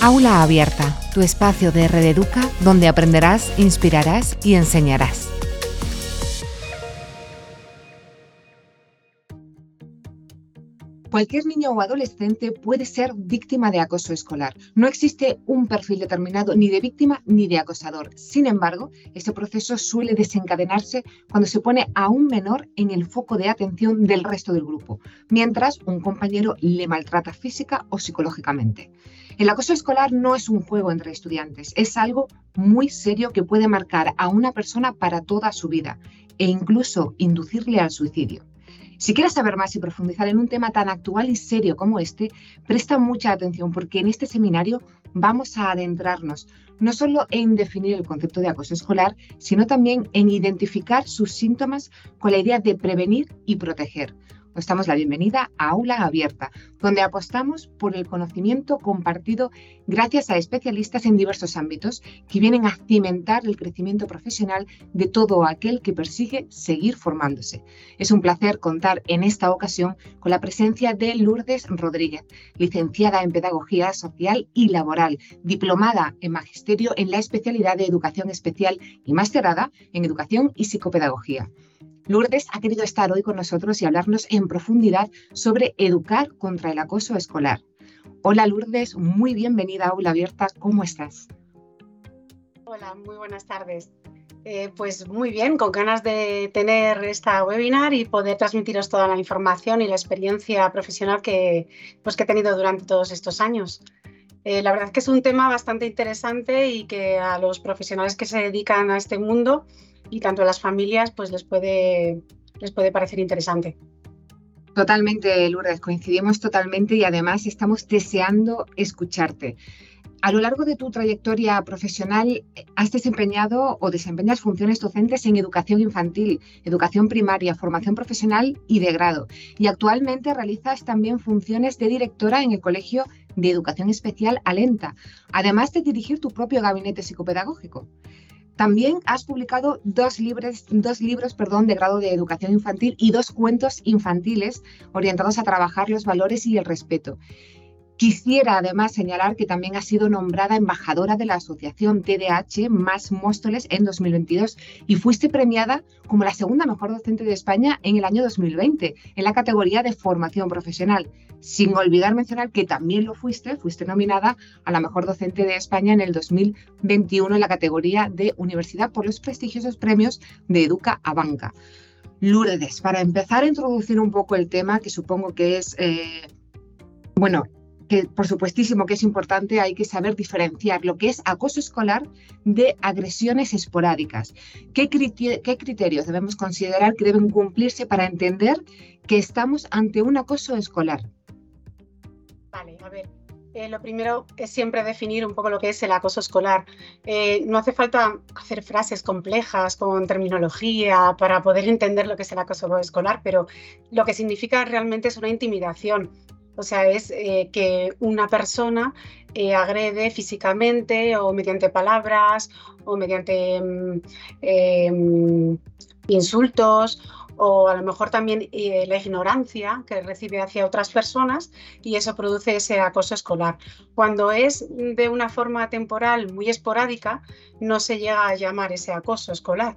Aula Abierta, tu espacio de Red Educa donde aprenderás, inspirarás y enseñarás. Cualquier niño o adolescente puede ser víctima de acoso escolar. No existe un perfil determinado ni de víctima ni de acosador. Sin embargo, este proceso suele desencadenarse cuando se pone a un menor en el foco de atención del resto del grupo, mientras un compañero le maltrata física o psicológicamente. El acoso escolar no es un juego entre estudiantes, es algo muy serio que puede marcar a una persona para toda su vida e incluso inducirle al suicidio. Si quieres saber más y profundizar en un tema tan actual y serio como este, presta mucha atención porque en este seminario vamos a adentrarnos no solo en definir el concepto de acoso escolar, sino también en identificar sus síntomas con la idea de prevenir y proteger os damos la bienvenida a Aula Abierta, donde apostamos por el conocimiento compartido gracias a especialistas en diversos ámbitos que vienen a cimentar el crecimiento profesional de todo aquel que persigue seguir formándose. Es un placer contar en esta ocasión con la presencia de Lourdes Rodríguez, licenciada en Pedagogía Social y Laboral, diplomada en Magisterio en la especialidad de Educación Especial y masterada en Educación y Psicopedagogía. Lourdes ha querido estar hoy con nosotros y hablarnos en profundidad sobre educar contra el acoso escolar. Hola Lourdes, muy bienvenida a Aula Abierta, ¿cómo estás? Hola, muy buenas tardes. Eh, pues muy bien, con ganas de tener esta webinar y poder transmitiros toda la información y la experiencia profesional que, pues, que he tenido durante todos estos años. Eh, la verdad es que es un tema bastante interesante y que a los profesionales que se dedican a este mundo y tanto a las familias pues les puede, les puede parecer interesante. Totalmente, Lourdes, coincidimos totalmente y además estamos deseando escucharte. A lo largo de tu trayectoria profesional, has desempeñado o desempeñas funciones docentes en educación infantil, educación primaria, formación profesional y de grado. Y actualmente realizas también funciones de directora en el Colegio de Educación Especial Alenta, además de dirigir tu propio gabinete psicopedagógico. También has publicado dos, libros, dos libros perdón, de grado de educación infantil y dos cuentos infantiles orientados a trabajar los valores y el respeto. Quisiera además señalar que también ha sido nombrada embajadora de la Asociación TDH Más Móstoles en 2022 y fuiste premiada como la segunda mejor docente de España en el año 2020 en la categoría de formación profesional. Sin olvidar mencionar que también lo fuiste, fuiste nominada a la mejor docente de España en el 2021 en la categoría de universidad por los prestigiosos premios de Educa a Banca. Lourdes, para empezar a introducir un poco el tema que supongo que es... Eh, bueno, que por supuestísimo que es importante, hay que saber diferenciar lo que es acoso escolar de agresiones esporádicas. ¿Qué, criterios debemos considerar que deben cumplirse para entender que estamos ante un acoso escolar? Vale, a ver. Eh, lo primero es siempre definir un poco lo que es el acoso escolar. Eh, no hace falta hacer frases complejas con terminología para poder entender lo que es el acoso escolar, pero lo que significa realmente es una intimidación o sea, es eh, que una persona eh, agrede físicamente o mediante palabras o mediante mm, em, insultos o a lo mejor también eh, la ignorancia que recibe hacia otras personas y eso produce ese acoso escolar. Cuando es de una forma temporal muy esporádica, no se llega a llamar ese acoso escolar,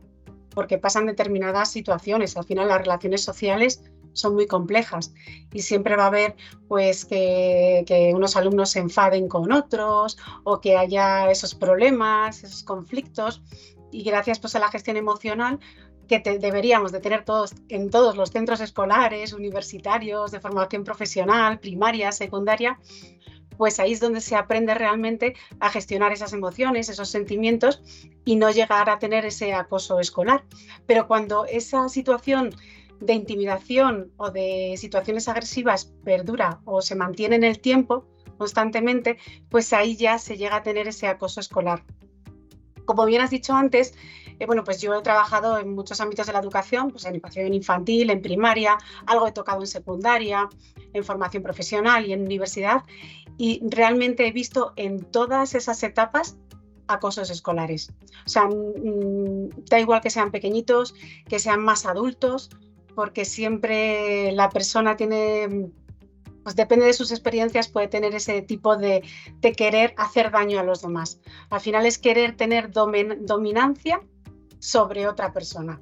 porque pasan determinadas situaciones. Al final las relaciones sociales son muy complejas y siempre va a haber pues que, unos alumnos se enfaden con otros o que haya esos problemas, esos conflictos y gracias pues a la gestión emocional que deberíamos de tener todos en todos los centros escolares, universitarios, de formación profesional, primaria, secundaria, pues ahí es donde se aprende realmente a gestionar esas emociones, esos sentimientos y no llegar a tener ese acoso escolar. Pero cuando esa situación de intimidación o de situaciones agresivas perdura o se mantiene en el tiempo constantemente, pues ahí ya se llega a tener ese acoso escolar. Como bien has dicho antes, eh, bueno, pues yo he trabajado en muchos ámbitos de la educación, pues en educación infantil, en primaria, algo he tocado en secundaria, en formación profesional y en universidad, y realmente he visto en todas esas etapas acosos escolares. O sea, mm, da igual que sean pequeñitos, que sean más adultos, porque siempre la persona tiene pues depende de sus experiencias, puede tener ese tipo de, querer hacer daño a los demás. Al final es querer tener dominancia sobre otra persona.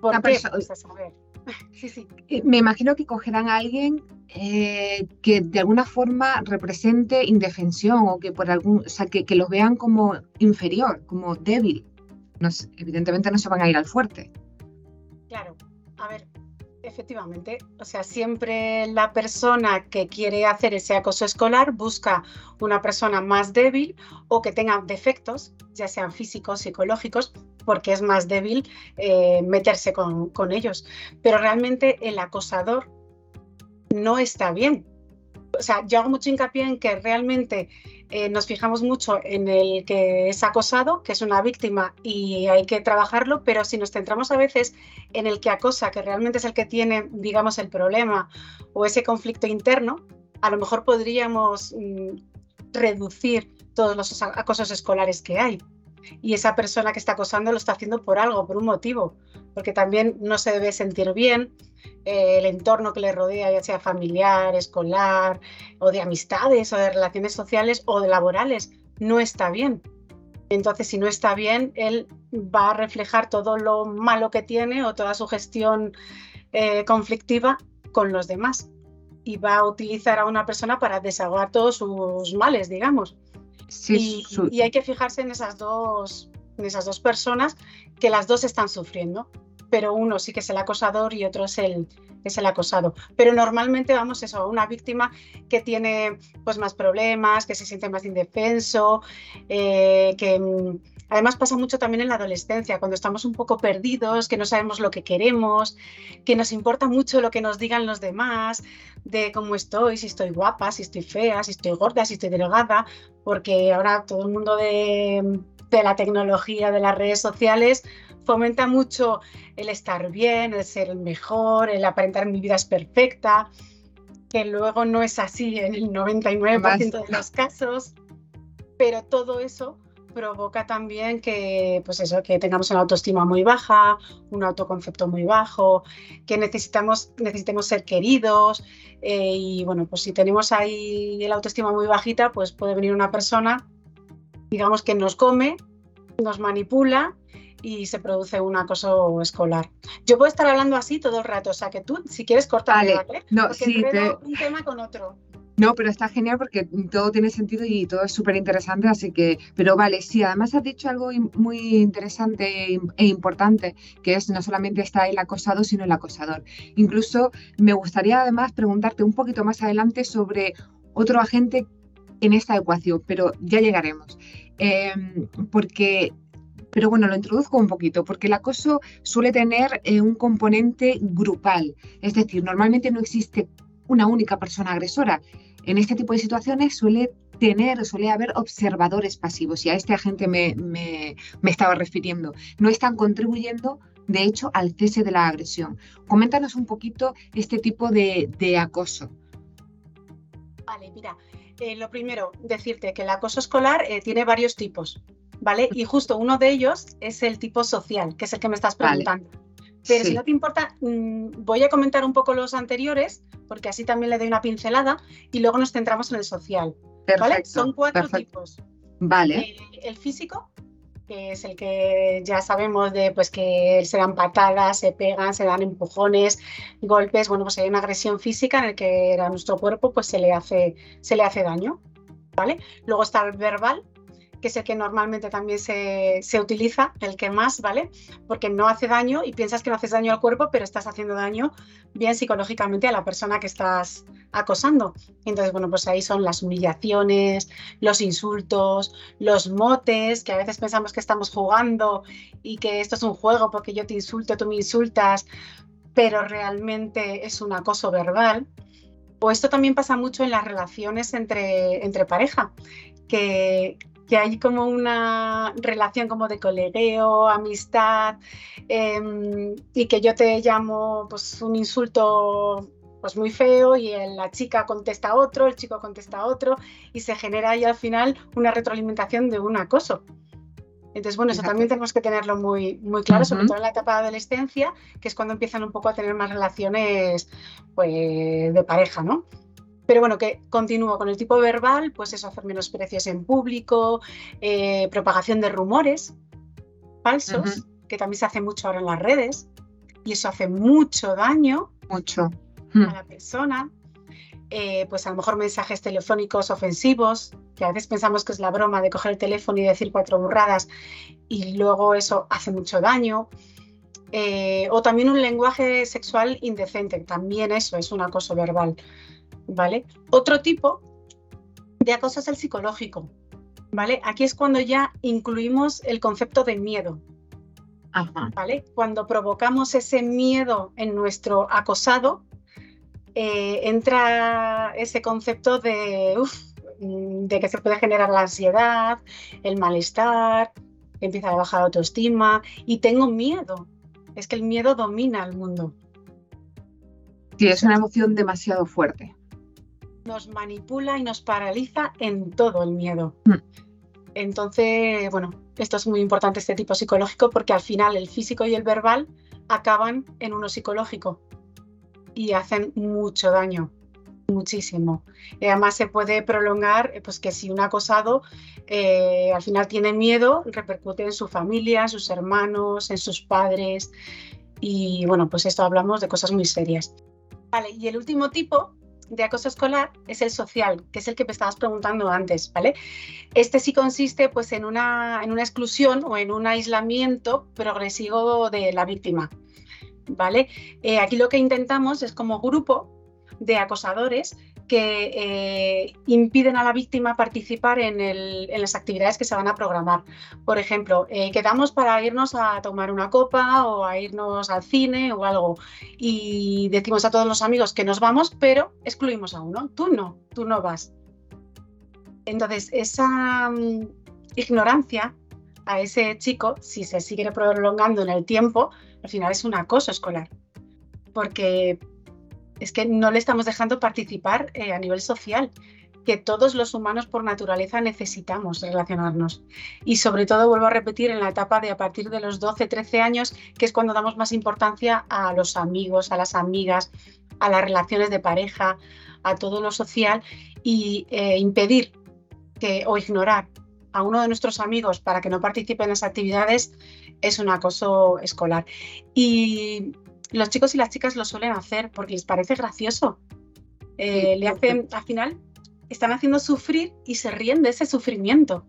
¿Por qué? Pues a saber. Sí, sí. Eh, me imagino que cogerán a alguien eh, que de alguna forma represente indefensión o que por algún, o sea, que, que los vean como inferior, como débil. evidentemente no se van a ir al fuerte. Claro, a ver, efectivamente, o sea, siempre la persona que quiere hacer ese acoso escolar busca una persona más débil o que tenga defectos, ya sean físicos, psicológicos, porque es más débil eh, meterse con, con ellos. Pero realmente el acosador no está bien. O sea, yo hago mucho hincapié en que realmente eh, nos fijamos mucho en el que es acosado, que es una víctima y hay que trabajarlo, pero si nos centramos a veces en el que acosa, que realmente es el que tiene, digamos, el problema o ese conflicto interno, a lo mejor podríamos mm, reducir todos los acosos escolares que hay y esa persona que está acosando lo está haciendo por algo, por un motivo, porque también no se debe sentir bien, eh, el entorno que le rodea, ya sea familiar, escolar, o de amistades, o de relaciones sociales, o de laborales, no está bien. Entonces, si no está bien, él va a reflejar todo lo malo que tiene o toda su gestión eh, conflictiva con los demás y va a utilizar a una persona para desahogar todos sus males, digamos y, hay que fijarse en esas, dos, en esas dos personas que las dos están sufriendo, pero uno sí que es el acosador y otro es el, es el acosado. Pero normalmente vamos eso, a una víctima que tiene pues más problemas, que se siente más indefenso, eh, que además pasa mucho también en la adolescencia, cuando estamos un poco perdidos, que no sabemos lo que queremos, que nos importa mucho lo que nos digan los demás, de cómo estoy, si estoy guapa, si estoy fea, si estoy gorda, si estoy delgada, porque ahora todo el mundo de, de la tecnología, de las redes sociales, fomenta mucho el estar bien, el ser el mejor, el aparentar mi vida es perfecta, que luego no es así en el 99% de los casos, pero todo eso provoca también que, pues eso, que tengamos una autoestima muy baja, un autoconcepto muy bajo, que necesitamos, necesitemos ser queridos eh, y bueno, pues si tenemos ahí la autoestima muy bajita, pues puede venir una persona, digamos que nos come, nos manipula y se produce un acoso escolar. Yo puedo estar hablando así todo el rato, o sea que tú, si quieres, cortarme, ¿vale? No, sí, un tema con otro. No, pero está genial porque todo tiene sentido y todo es súper interesante, así que, pero vale, sí, además has dicho algo muy interesante e importante, que es no solamente está el acosado, sino el acosador. Incluso me gustaría además preguntarte un poquito más adelante sobre otro agente en esta ecuación, pero ya llegaremos. Em, porque pero bueno, lo introduzco un poquito, porque el acoso suele tener eh, un componente grupal, es decir, normalmente no existe una única persona agresora. En este tipo de situaciones suele tener, suele haber observadores pasivos, y a este agente me, me, estaba refiriendo. No están contribuyendo, de hecho, al cese de la agresión. Coméntanos un poquito este tipo de, acoso. Vale, mira, eh, lo primero, decirte que el acoso escolar eh, tiene varios tipos. ¿vale? Y justo uno de ellos es el tipo social, que es el que me estás preguntando. Pero si no te importa, mm, voy a comentar un poco los anteriores, porque así también le doy una pincelada y luego nos centramos en el social. ¿vale? Son cuatro tipos. Vale. El, físico, que es el que ya sabemos de pues que se dan patadas, se pegan, se dan empujones, golpes, bueno, pues hay una agresión física en el que a nuestro cuerpo pues se le hace, se le hace daño. ¿Vale? Luego está el verbal, que es el que normalmente también se, utiliza, el que más, ¿vale? Porque no hace daño y piensas que no haces daño al cuerpo, pero estás haciendo daño bien psicológicamente a la persona que estás acosando. Entonces, bueno, pues ahí son las humillaciones, los insultos, los motes, que a veces pensamos que estamos jugando y que esto es un juego porque yo te insulto, tú me insultas, pero realmente es un acoso verbal. O esto también pasa mucho en las relaciones entre, entre pareja, que que hay como una relación como de colegueo, amistad, em, y que yo te llamo pues un insulto pues muy feo y la chica contesta otro, el chico contesta otro y se genera ahí al final una retroalimentación de un acoso. Entonces, bueno, eso también tenemos que tenerlo muy, muy claro, sobre todo en la etapa de adolescencia, que es cuando empiezan un poco a tener más relaciones pues, de pareja, ¿no? Pero bueno, que continúo con el tipo verbal, pues eso, hacer menosprecios en público, eh, propagación de rumores falsos, que también se hace mucho ahora en las redes, y eso hace mucho daño mucho. a la persona. Eh, pues a lo mejor mensajes telefónicos ofensivos, que a veces pensamos que es la broma de coger el teléfono y decir cuatro burradas y luego eso hace mucho daño. Eh, o también un lenguaje sexual indecente, también eso es un acoso verbal. ¿Vale? Otro tipo de acoso es el psicológico. ¿vale? Aquí es cuando ya incluimos el concepto de miedo. ¿vale? Cuando provocamos ese miedo en nuestro acosado, eh, entra ese concepto de, de que se puede generar la ansiedad, el malestar, empieza a bajar la autoestima y tengo miedo. Es que el miedo domina el mundo. Sí, es una emoción demasiado fuerte. Nos manipula y nos paraliza en todo el miedo. Hmm. Entonces, bueno, esto es muy importante, este tipo psicológico, porque al final el físico y el verbal acaban en uno psicológico y hacen mucho daño, muchísimo. Y además se puede prolongar, eh, pues que si un acosado eh, al final tiene miedo, repercute en su familia, en sus hermanos, en sus padres. Y bueno, pues esto hablamos de cosas muy serias. Vale, y el último tipo de acoso escolar es el social, que es el que me estabas preguntando antes, ¿vale? Este sí consiste pues en una, en una exclusión o en un aislamiento progresivo de la víctima. ¿vale? Eh, aquí lo que intentamos es como grupo de acosadores que eh, impiden a la víctima participar en, las actividades que se van a programar. Por ejemplo, eh, quedamos para irnos a tomar una copa o a irnos al cine o algo y decimos a todos los amigos que nos vamos, pero excluimos a uno. Tú no, tú no vas. Entonces, esa mm, ignorancia a ese chico, si se sigue prolongando en el tiempo, al final es un acoso escolar, porque es que no le estamos dejando participar eh, a nivel social, que todos los humanos por naturaleza necesitamos relacionarnos. Y sobre todo, vuelvo a repetir, en la etapa de a partir de los 12, 13 años, que es cuando damos más importancia a los amigos, a las amigas, a las relaciones de pareja, a todo lo social, y eh, impedir que, o ignorar a uno de nuestros amigos para que no participe en las actividades es un acoso escolar. Y los chicos y las chicas lo suelen hacer porque les parece gracioso. Eh, le hacen, al final, están haciendo sufrir y se ríen de ese sufrimiento.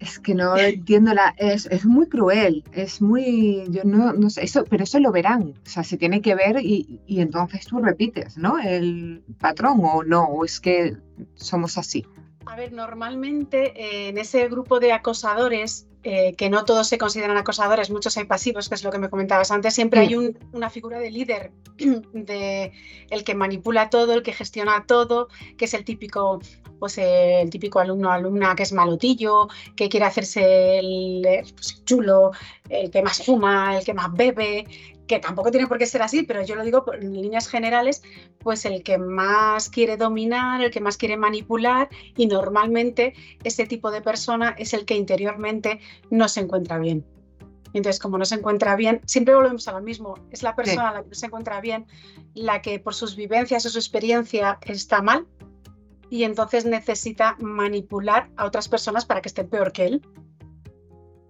Es que no entiendo la. Es, es, muy cruel, es muy. Yo no, no sé, eso, pero eso lo verán. O sea, se tiene que ver y, y entonces tú repites, ¿no? El patrón o no, o es que somos así. A ver, normalmente eh, en ese grupo de acosadores, eh, que no todos se consideran acosadores, muchos hay pasivos, que es lo que me comentabas antes, siempre hay una figura de líder, de el que manipula todo, el que gestiona todo, que es el típico, pues el típico alumno alumna que es malotillo, que quiere hacerse el pues, chulo, el que más fuma, el que más bebe, que tampoco tiene por qué ser así, pero yo lo digo en líneas generales, pues el que más quiere dominar, el que más quiere manipular y normalmente ese tipo de persona es el que interiormente no se encuentra bien. Entonces, como no se encuentra bien, siempre volvemos a lo mismo. Es la persona la que no se encuentra bien, la que por sus vivencias o su experiencia está mal y entonces necesita manipular a otras personas para que estén peor que él.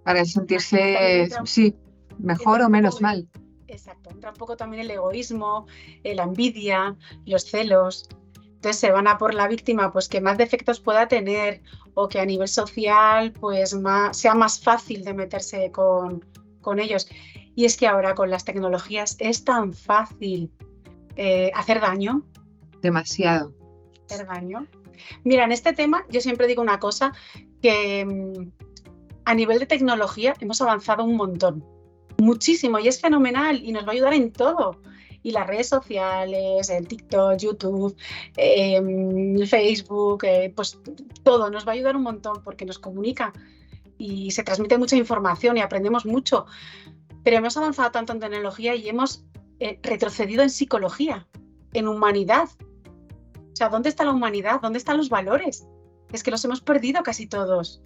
Para sentirse, sí, mejor o menos mal. Exacto, entra un poco también el egoísmo, eh, la envidia, los celos. Entonces se van a por la víctima pues que más defectos pueda tener o que a nivel social pues sea más fácil de meterse con, ellos. Y es que ahora con las tecnologías es tan fácil eh, hacer daño. Demasiado. Hacer daño. Mira, en este tema yo siempre digo una cosa, que mm, a nivel de tecnología hemos avanzado un montón muchísimo y es fenomenal y nos va a ayudar en todo. Y las redes sociales, el TikTok, YouTube, em, Facebook, eh, pues todo nos va a ayudar un montón porque nos comunica y se transmite mucha información y aprendemos mucho. Pero hemos avanzado tanto en tecnología y hemos eh, retrocedido en psicología, en humanidad. O sea, ¿dónde está la humanidad? ¿Dónde están los valores? Es que los hemos perdido casi todos.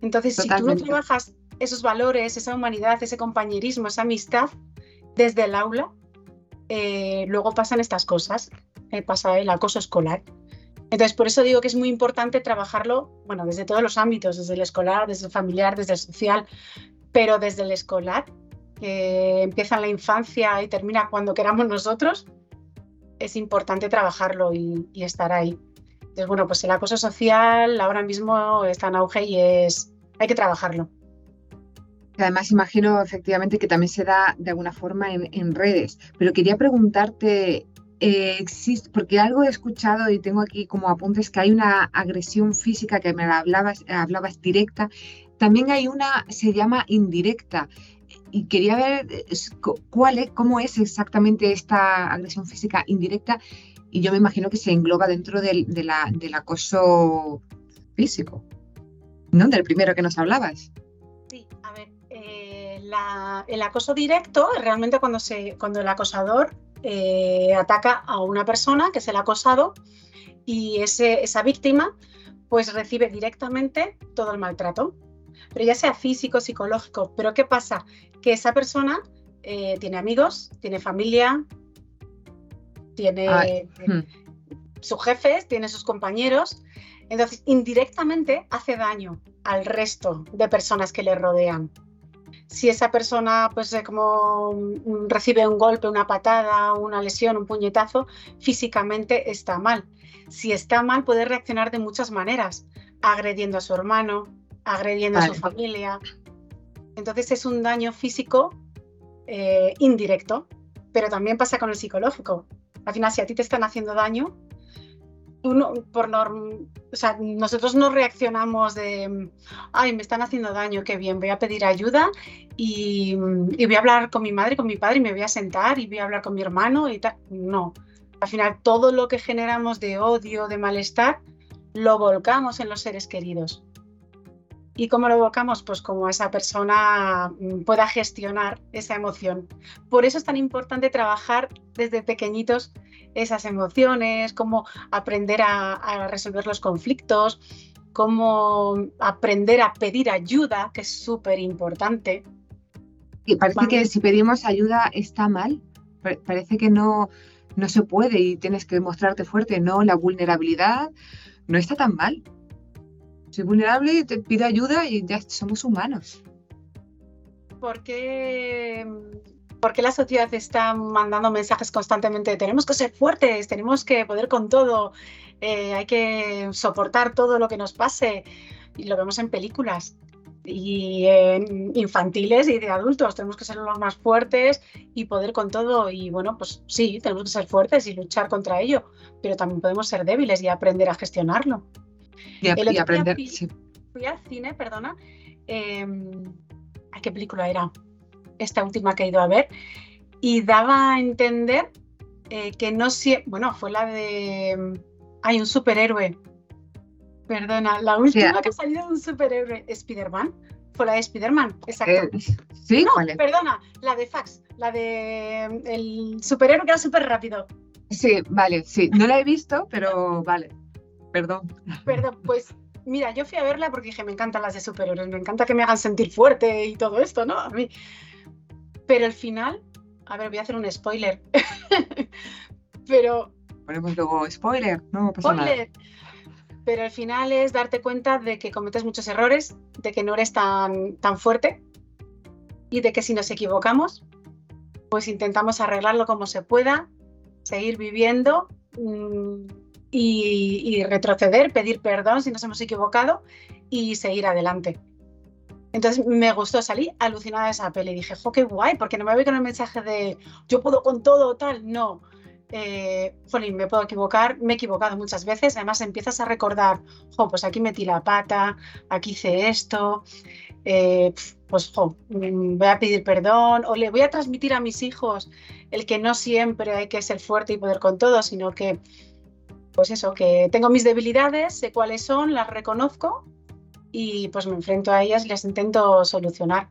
Entonces, si tú no trabajas esos valores, esa humanidad, ese compañerismo, esa amistad desde el aula, eh, luego pasan estas cosas, eh, pasa el acoso escolar. Entonces, por eso digo que es muy importante trabajarlo, bueno, desde todos los ámbitos, desde el escolar, desde el familiar, desde el social, pero desde el escolar, que empieza en la infancia y termina cuando queramos nosotros, es importante trabajarlo y, estar ahí. Entonces, bueno, pues el acoso social ahora mismo está en auge y es, hay que trabajarlo. Además, imagino efectivamente que también se da de alguna forma en, redes, pero quería preguntarte, eh, existe, porque algo he escuchado y tengo aquí como apuntes que hay una agresión física que me la hablabas, hablabas directa, también hay una, se llama indirecta y quería ver cuál es, cómo es exactamente esta agresión física indirecta y yo me imagino que se engloba dentro del, del acoso físico, ¿no? Del primero que nos hablabas. El acoso directo es realmente cuando, se, cuando el acosador eh, ataca a una persona, que es el acosado, y ese, esa víctima pues recibe directamente todo el maltrato pero ya sea físico, psicológico. Pero ¿qué pasa? Que esa persona eh, tiene amigos, tiene familia, tiene hmm. sus jefes, tiene sus compañeros. Entonces, indirectamente hace daño al resto de personas que le rodean. Si esa persona, pues, eh, como mm, recibe un golpe, una patada, una lesión, un puñetazo, físicamente está mal. Si está mal, puede reaccionar de muchas maneras, agrediendo a su hermano, agrediendo a su familia. Entonces es un daño físico eh, indirecto, pero también pasa con el psicológico. Al final, si a ti te están haciendo daño, por o sea, nosotros no reaccionamos de, ay, me están haciendo daño, qué bien, voy a pedir ayuda y, y, voy a hablar con mi madre, con mi padre, y me voy a sentar y voy a hablar con mi hermano y tal. No. Al final, todo lo que generamos de odio, de malestar, lo volcamos en los seres queridos. ¿Y cómo lo evocamos? Pues como esa persona mm, pueda gestionar esa emoción. Por eso es tan importante trabajar desde pequeñitos esas emociones, cómo aprender a, resolver los conflictos, cómo aprender a pedir ayuda, que es súper importante. Y parece que si pedimos ayuda está mal, parece que no, no se puede y tienes que mostrarte fuerte, no, la vulnerabilidad no está tan mal soy vulnerable, te pido ayuda y ya somos humanos. ¿Por qué, la sociedad está mandando mensajes constantemente? Tenemos que ser fuertes, tenemos que poder con todo, eh, hay que soportar todo lo que nos pase. Y lo vemos en películas y en infantiles y de adultos. Tenemos que ser los más fuertes y poder con todo. Y bueno, pues sí, tenemos que ser fuertes y luchar contra ello, pero también podemos ser débiles y aprender a gestionarlo. Y, aprender. Fui, al cine, perdona. Em, ¿A qué película era? Esta última que he ido a ver. Y daba a entender eh, que no sé. Bueno, fue la de. Hay un superhéroe. Perdona, la última que ha salido de un superhéroe. ¿Spider-Man? Fue la de Spider-Man, exacto. Eh, sí, no, perdona, la de Fax, la de el superhéroe que era súper rápido. Sí, vale, sí. No la he visto, pero vale perdón. Perdón, pues mira, yo fui a verla porque dije, me encantan las de superhéroes, me encanta que me hagan sentir fuerte y todo esto, ¿no? A mí. Pero el final, a ver, voy a hacer un spoiler. Pero. Ponemos luego spoiler, no pasa spoiler. Pero el final es darte cuenta de que cometes muchos errores, de que no eres tan, tan fuerte y de que si nos equivocamos, pues intentamos arreglarlo como se pueda, seguir viviendo. Mmm, y, retroceder, pedir perdón si nos hemos equivocado y seguir adelante. Entonces me gustó, salí alucinada de esa peli. Dije, jo, qué guay, porque no me voy con el mensaje de yo puedo con todo, tal. No. Eh, me puedo equivocar, me he equivocado muchas veces. Además, empiezas a recordar, jo, pues aquí metí la pata, aquí hice esto. Eh, pues, jo, mm, voy a pedir perdón o le voy a transmitir a mis hijos el que no siempre hay que ser fuerte y poder con todo, sino que pues eso, que tengo mis debilidades, sé cuáles son, las reconozco y pues me enfrento a ellas y las intento solucionar.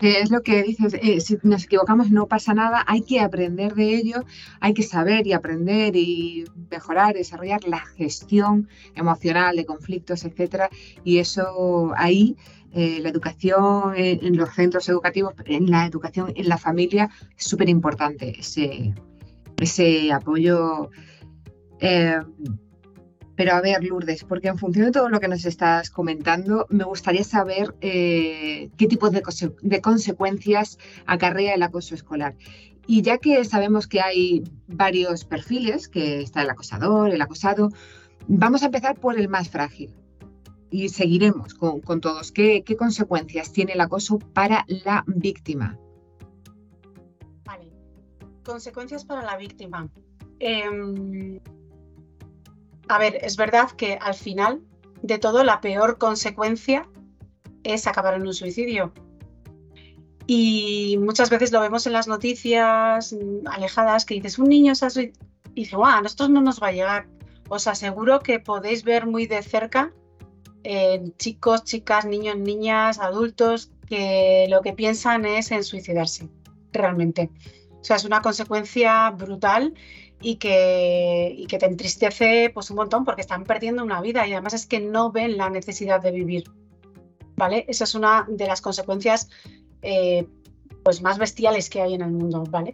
Es lo que dices, eh, si nos equivocamos no pasa nada, hay que aprender de ello, hay que saber y aprender y mejorar, desarrollar la gestión emocional de conflictos, etcétera, y eso ahí Eh, la educación en, los centros educativos, en la educación en la familia, es súper importante ese, ese apoyo. Eh, pero a ver, Lourdes, porque en función de todo lo que nos estás comentando, me gustaría saber eh, qué tipo de, consecuencias acarrea el acoso escolar. Y ya que sabemos que hay varios perfiles, que está el acosador, el acosado, vamos a empezar por el más frágil. Y seguiremos con, todos. ¿Qué, ¿Qué, consecuencias tiene el acoso para la víctima? Vale. Consecuencias para la víctima. Eh, a ver, es verdad que al final de todo la peor consecuencia es acabar en un suicidio. Y muchas veces lo vemos en las noticias alejadas que dices, un niño se ha suicidado. Y dice, a nosotros no nos va a llegar. Os aseguro que podéis ver muy de cerca eh, chicos, chicas, niños, niñas, adultos que lo que piensan es en suicidarse, realmente. O sea, es una consecuencia brutal y que, que te entristece pues un montón porque están perdiendo una vida y además es que no ven la necesidad de vivir. ¿Vale? Esa es una de las consecuencias eh, pues más bestiales que hay en el mundo, ¿vale?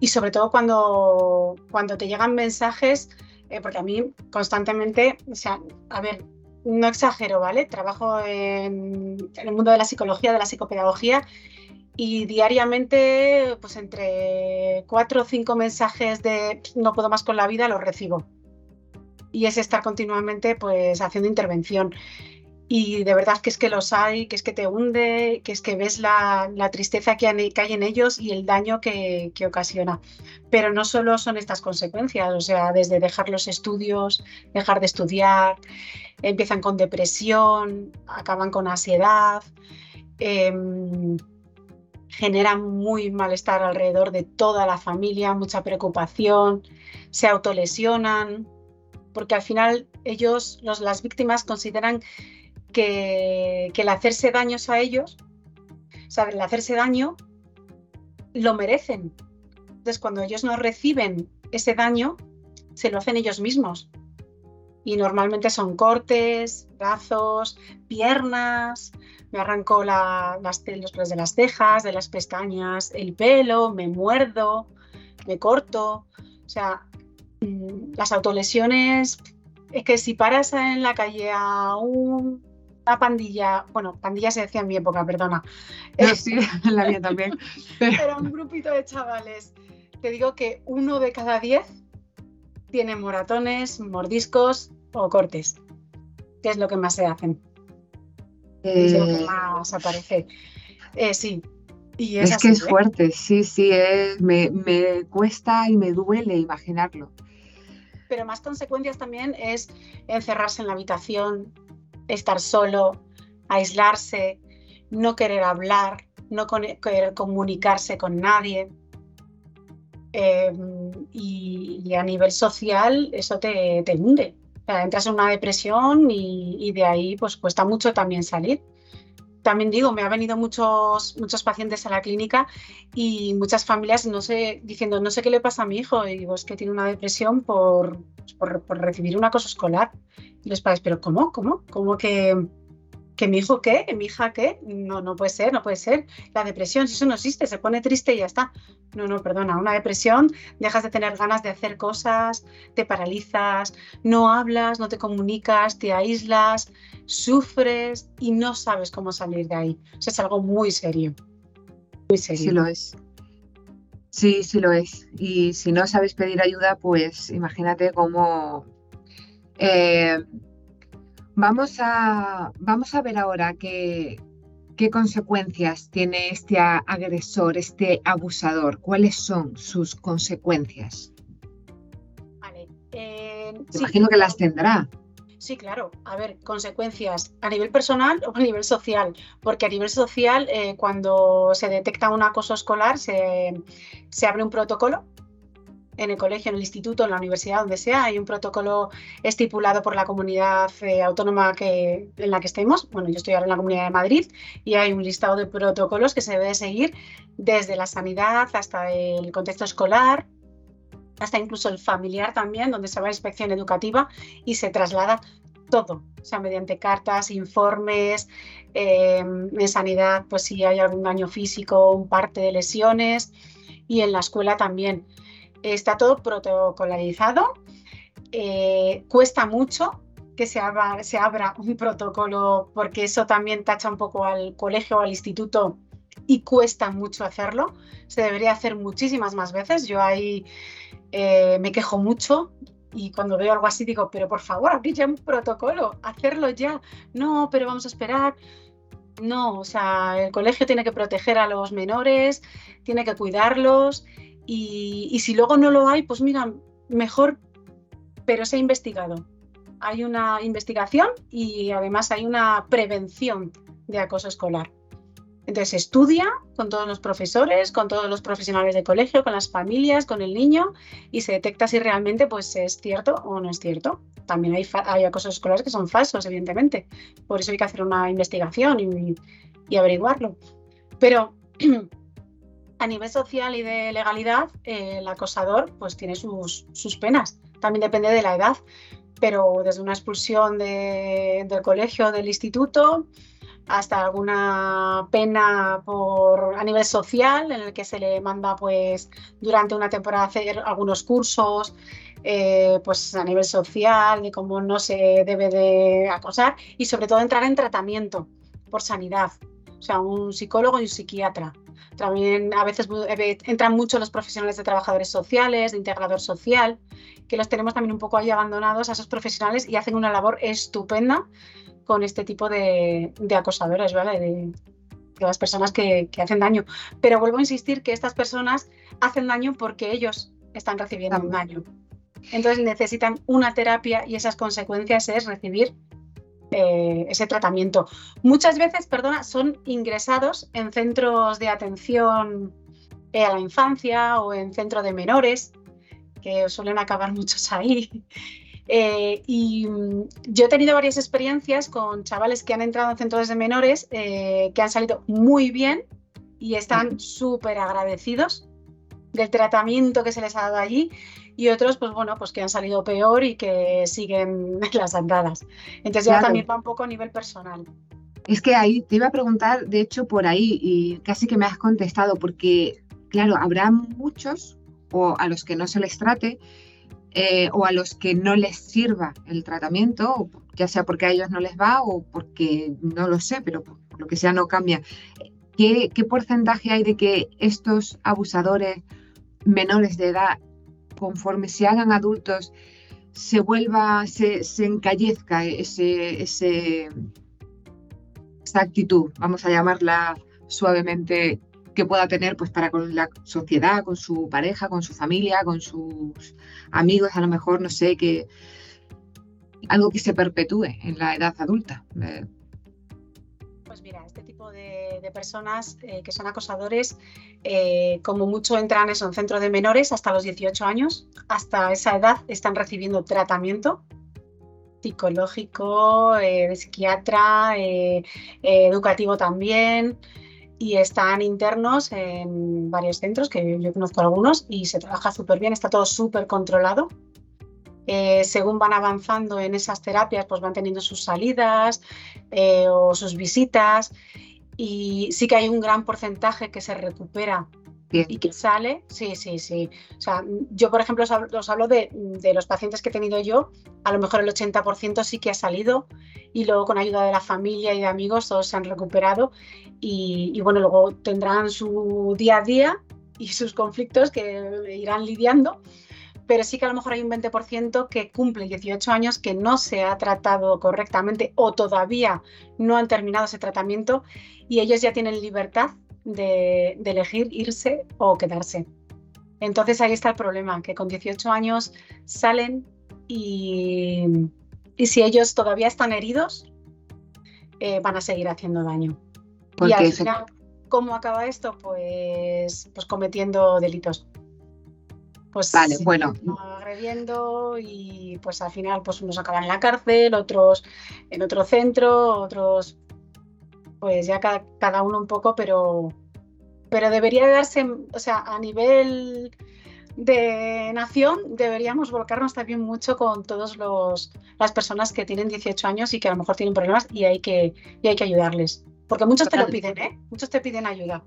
Y sobre todo cuando, cuando te llegan mensajes, eh, porque a mí constantemente, o sea, a ver, no exagero, ¿vale? Trabajo en, en el mundo de la psicología, de la psicopedagogía y diariamente, pues entre cuatro o cinco mensajes de no puedo más con la vida los recibo. Y es estar continuamente pues haciendo intervención. Y de verdad que es que los hay, que es que te hunde, que es que ves la, tristeza que, hay en ellos y el daño que, ocasiona. Pero no solo son estas consecuencias, o sea, desde dejar los estudios, dejar de estudiar, empiezan con depresión, acaban con ansiedad. Eh, generan muy malestar alrededor de toda la familia, mucha preocupación, se autolesionan, porque al final ellos, los, las víctimas, consideran que, el hacerse daños a ellos, o el hacerse daño, lo merecen. Entonces, cuando ellos no reciben ese daño, se lo hacen ellos mismos. Y normalmente son cortes, brazos, piernas, me arranco las, los pelos de las cejas, de las pestañas, el pelo, me muerdo, me corto. O sea, mm, las autolesiones, es que si paras en la calle a una pandilla, bueno, pandilla se decía en mi época, perdona. sí, en la mía también. Era un grupito de chavales. Te digo que uno de cada diez tiene moratones, mordiscos o cortes, que es lo que más se hacen es lo que eh, más aparece. Eh, sí. Y es, que es ¿eh? fuerte, sí, sí, me, me cuesta y me duele imaginarlo. Pero más consecuencias también es encerrarse en la habitación, estar solo, aislarse, no querer hablar, no querer comunicarse con nadie. Em, y, a nivel social eso te, te hunde entras en una depresión y, de ahí pues cuesta mucho también salir. También digo, me han venido muchos, muchos pacientes a la clínica y muchas familias no sé, diciendo, no sé qué le pasa a mi hijo. Y digo, es que tiene una depresión por, por, por recibir un acoso escolar. Y los padres, pero ¿cómo? ¿Cómo? ¿Cómo que, ¿Que mi hijo qué? ¿Que mi hija qué? No, no puede ser, no puede ser. La depresión, si eso no existe, se pone triste y ya está. No, no, perdona, una depresión, dejas de tener ganas de hacer cosas, te paralizas, no hablas, no te comunicas, te aíslas, sufres y no sabes cómo salir de ahí. O sea, es algo muy serio. Muy serio. Sí lo es. Sí, sí lo es. Y si no sabes pedir ayuda, pues imagínate cómo... Eh, Vamos a, vamos a ver ahora qué, qué consecuencias tiene este agresor, este abusador. ¿Cuáles son sus consecuencias? Vale. Eh, imagino que las tendrá. Sí, claro. A ver, consecuencias a nivel personal o a nivel social. Porque a nivel social, eh, cuando se detecta un acoso escolar, se, se abre un protocolo en el colegio, en el instituto, en la universidad, donde sea, hay un protocolo estipulado por la comunidad eh, autónoma en la que estemos. Bueno, yo estoy ahora en la Comunidad de Madrid y hay un listado de protocolos que se debe seguir desde la sanidad hasta el contexto escolar, hasta incluso el familiar también, donde se va a inspección educativa y se traslada todo, o sea, mediante cartas, informes, eh, en sanidad, pues si hay algún daño físico, un parte de lesiones, y en la escuela también. Está todo protocolarizado, eh, cuesta mucho que se abra, un protocolo porque eso también tacha un poco al colegio o al instituto y cuesta mucho hacerlo. Se debería hacer muchísimas más veces. Yo ahí eh, me quejo mucho y cuando veo algo así digo, pero por favor, abrid ya un protocolo, hacerlo ya. No, pero vamos a esperar. No, o sea, el colegio tiene que proteger a los menores, tiene que cuidarlos y, y si luego no lo hay, pues mira, mejor, pero se ha investigado. Hay una investigación y además hay una prevención de acoso escolar. Entonces estudia con todos los profesores, con todos los profesionales de colegio, con las familias, con el niño y se detecta si realmente pues, es cierto o no es cierto. También hay, hay acosos escolares que son falsos, evidentemente. Por eso hay que hacer una investigación y, averiguarlo. Pero a nivel social y de legalidad, el acosador pues, tiene sus, sus penas. También depende de la edad, pero desde una expulsión del colegio, del instituto, hasta alguna pena por, a nivel social en el que se le manda pues durante una temporada hacer algunos cursos eh, pues a nivel social de cómo no se debe de acosar y sobre todo entrar en tratamiento por sanidad, o sea, un psicólogo y un psiquiatra. También a veces eh, entran mucho los profesionales de trabajadores sociales, de integrador social, que los tenemos también un poco ahí abandonados a esos profesionales y hacen una labor estupenda con este tipo de, acosadores, ¿vale? De, las personas que, hacen daño. Pero vuelvo a insistir que estas personas hacen daño porque ellos están recibiendo un daño. Entonces necesitan una terapia y esas consecuencias es recibir eh, ese tratamiento. Muchas veces, perdona, son ingresados en centros de atención eh, a la infancia o en centro de menores, que suelen acabar muchos ahí. Eh, y mm, yo he tenido varias experiencias con chavales que han entrado en centros de menores eh, que han salido muy bien y están súper agradecidos del tratamiento que se les ha dado allí y otros, pues bueno, pues que han salido peor y que siguen las andadas. Entonces ya también va un poco a nivel personal. Es que ahí te iba a preguntar, de hecho, por ahí, y casi que me has contestado, porque, claro, habrá muchos, o a los que no se les trate, eh, o a los que no les sirva el tratamiento, ya sea porque a ellos no les va o porque no lo sé, pero por lo que sea no cambia. ¿Qué, porcentaje hay de que estos abusadores menores de edad, conforme se hagan adultos, se vuelva, se, encallezca ese, esa actitud, vamos a llamarla suavemente, que pueda tener pues para con la sociedad, con su pareja, con su familia, con sus amigos, a lo mejor, no sé, que algo que se perpetúe en la edad adulta. Eh, pues mira, este tipo de, personas eh, que son acosadores, eh, como mucho entran en un centro de menores hasta los 18 años, hasta esa edad están recibiendo tratamiento psicológico, de psiquiatra, educativo también y están internos en varios centros, que yo conozco algunos, y se trabaja súper bien, está todo súper controlado. Eh, según van avanzando en esas terapias, pues van teniendo sus salidas eh, o sus visitas y sí que hay un gran porcentaje que se recupera y que sale, sí, sí, sí. O sea, yo, por ejemplo, os hablo, de, los pacientes que he tenido yo, a lo mejor el 80% sí que ha salido y luego con ayuda de la familia y de amigos todos se han recuperado y, bueno, luego tendrán su día a día y sus conflictos que irán lidiando, pero sí que a lo mejor hay un 20% que cumple 18 años que no se ha tratado correctamente o todavía no han terminado ese tratamiento y ellos ya tienen libertad de, elegir irse o quedarse. Entonces ahí está el problema, que con 18 años salen y, si ellos todavía están heridos, eh, van a seguir haciendo daño. Y al final, ¿cómo acaba esto? Pues, pues cometiendo delitos. Pues vale, bueno. agrediendo y pues al final pues unos acaban en la cárcel, otros en otro centro, otros pues ya cada, uno un poco, pero, pero debería darse, o sea, a nivel de nación deberíamos volcarnos también mucho con todas las personas que tienen 18 años y que a lo mejor tienen problemas y hay que, hay que ayudarles. Porque muchos te lo piden, ¿eh? Muchos te piden ayuda.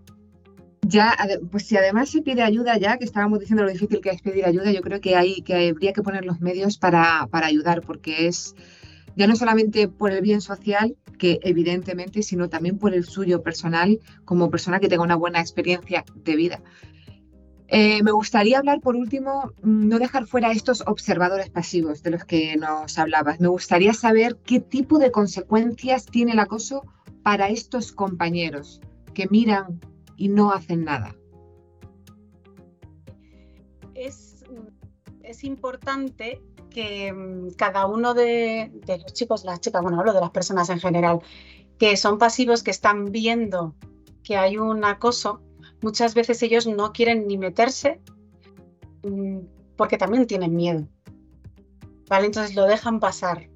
Ya, pues si además se pide ayuda ya, que estábamos diciendo lo difícil que es pedir ayuda, yo creo que hay que habría que poner los medios para, para ayudar, porque es ya no solamente por el bien social, que evidentemente, sino también por el suyo personal, como persona que tenga una buena experiencia de vida. Eh, me gustaría hablar, por último, mm, no dejar fuera estos observadores pasivos de los que nos hablabas. Me gustaría saber qué tipo de consecuencias tiene el acoso para estos compañeros que miran y no hacen nada. Es, es importante que mm, cada uno de, los chicos, las chicas, bueno, hablo de las personas en general, que son pasivos, que están viendo que hay un acoso, muchas veces ellos no quieren ni meterse mm, porque también tienen miedo. ¿Vale? Entonces lo dejan pasar.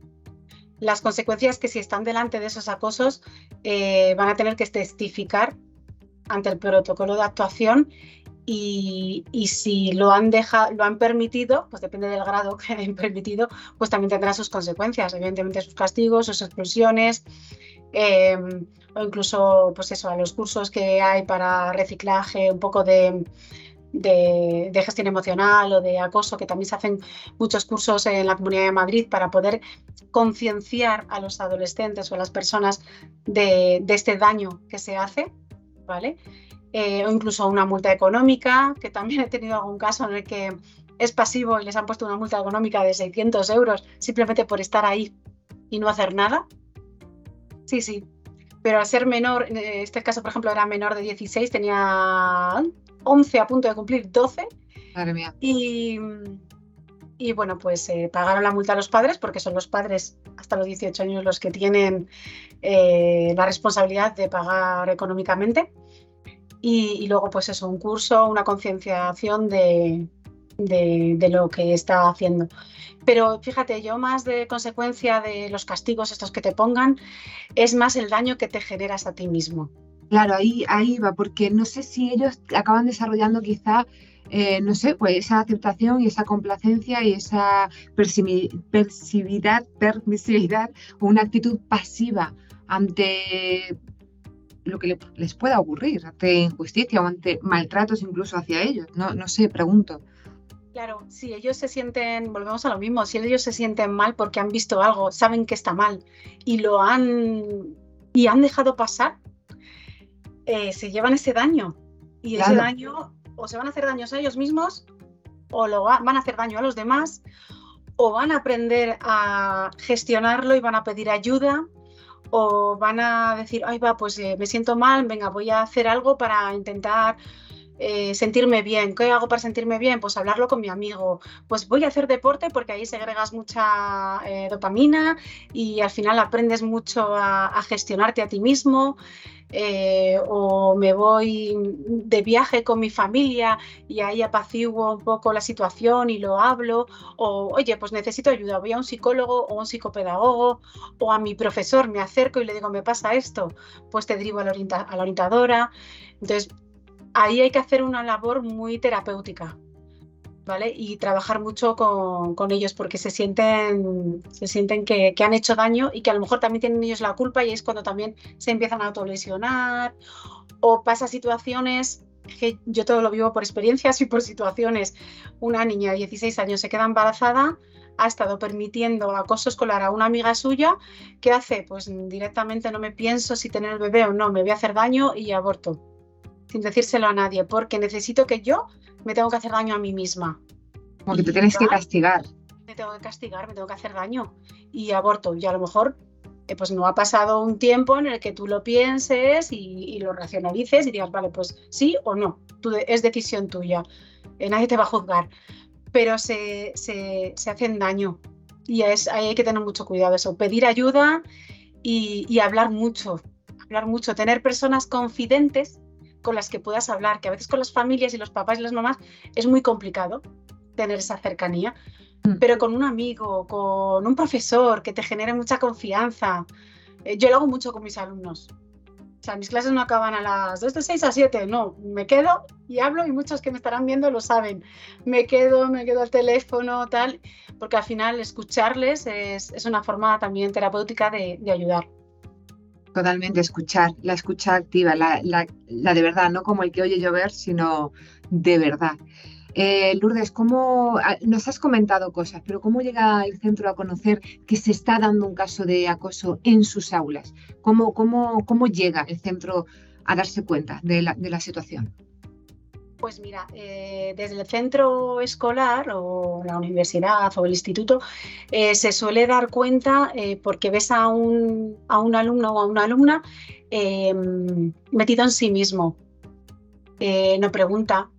Las consecuencias que si están delante de esos acosos eh, van a tener que testificar ante el protocolo de actuación y, si lo han dejado, lo han permitido, pues depende del grado que hayan permitido, pues también tendrá sus consecuencias, evidentemente sus castigos, sus expulsiones, em, o incluso pues eso, a los cursos que hay para reciclaje, un poco de, de, gestión emocional o de acoso, que también se hacen muchos cursos en la Comunidad de Madrid para poder concienciar a los adolescentes o a las personas de, de este daño que se hace, ¿vale? Eh, o incluso una multa económica, que también he tenido algún caso en el que es pasivo y les han puesto una multa económica de 600 euros simplemente por estar ahí y no hacer nada. Sí, sí. Pero al ser menor, en este caso, por ejemplo, era menor de 16, tenía 11 a punto de cumplir 12. Madre mía. Y, y bueno, pues eh, pagaron la multa a los padres, porque son los padres hasta los 18 años los que tienen eh, la responsabilidad de pagar económicamente y, luego pues eso, un curso, una concienciación de, de, lo que está haciendo. Pero fíjate, yo más de consecuencia de los castigos estos que te pongan, es más el daño que te generas a ti mismo. Claro, ahí, ahí va, porque no sé si ellos acaban desarrollando quizá, eh, no sé, pues esa aceptación y esa complacencia y esa percividad, permisividad o una actitud pasiva ante lo que les pueda ocurrir ante injusticia o ante maltratos incluso hacia ellos. No, no sé, pregunto. Claro, si ellos se sienten, volvemos a lo mismo, si ellos se sienten mal porque han visto algo, saben que está mal y lo han y han dejado pasar, eh, se llevan ese daño y ese daño o se van a hacer daños a ellos mismos o lo van a hacer daño a los demás o van a aprender a gestionarlo y van a pedir ayuda o van a decir, ay, va, pues eh, me siento mal, venga, voy a hacer algo para intentar eh, sentirme bien. ¿Qué hago para sentirme bien? Pues hablarlo con mi amigo. Pues voy a hacer deporte porque ahí segregas mucha eh, dopamina y al final aprendes mucho a gestionarte a ti mismo. Eh, o me voy de viaje con mi familia y ahí apaciguo un poco la situación y lo hablo, o oye, pues necesito ayuda, voy a un psicólogo o un psicopedagogo o a mi profesor, me acerco y le digo, me pasa esto, pues te derivo a la, a la orientadora. Entonces, ahí hay que hacer una labor muy terapéutica. ¿vale? Y trabajar mucho con, ellos porque se sienten, se sienten que, han hecho daño y que a lo mejor también tienen ellos la culpa y es cuando también se empiezan a autolesionar o pasa situaciones que yo todo lo vivo por experiencias y por situaciones. Una niña de 16 años se queda embarazada, ha estado permitiendo acoso escolar a una amiga suya, ¿qué hace? Pues directamente no me pienso si tener el bebé o no, me voy a hacer daño y aborto, sin decírselo a nadie, porque necesito que yo me tengo que hacer daño a mí misma. Como que te tienes que castigar. Me tengo que castigar, me tengo que hacer daño. Y aborto. Y a lo mejor eh, pues no ha pasado un tiempo en el que tú lo pienses y, lo racionalices y digas, vale, pues sí o no, es decisión tuya, eh, nadie te va a juzgar, pero se, hacen daño. Y es, ahí hay que tener mucho cuidado eso, pedir ayuda y, y hablar mucho, hablar mucho, tener personas confidentes con las que puedas hablar, que a veces con las familias y los papás y las mamás es muy complicado tener esa cercanía, mm. pero con un amigo, con un profesor que te genere mucha confianza. Eh, yo lo hago mucho con mis alumnos. sea, mis clases no acaban a las 2 de 6 a 7, no, me quedo y hablo y muchos que me estarán viendo lo saben. Me quedo, me quedo al teléfono, tal, porque al final escucharles es, una forma también terapéutica de, ayudar. Totalmente, escuchar, la escucha activa, la, la de verdad, no como el que oye llover, sino de verdad. Eh, Lourdes, ¿cómo, ah, nos has comentado cosas, pero ¿cómo llega el centro a conocer que se está dando un caso de acoso en sus aulas? ¿Cómo, cómo, cómo llega el centro a darse cuenta de la, situación? Pues mira, eh, desde el centro escolar o la universidad o el instituto eh, se suele dar cuenta porque ves a un, a un, alumno o a una alumna em, metido en sí mismo. no pregunta,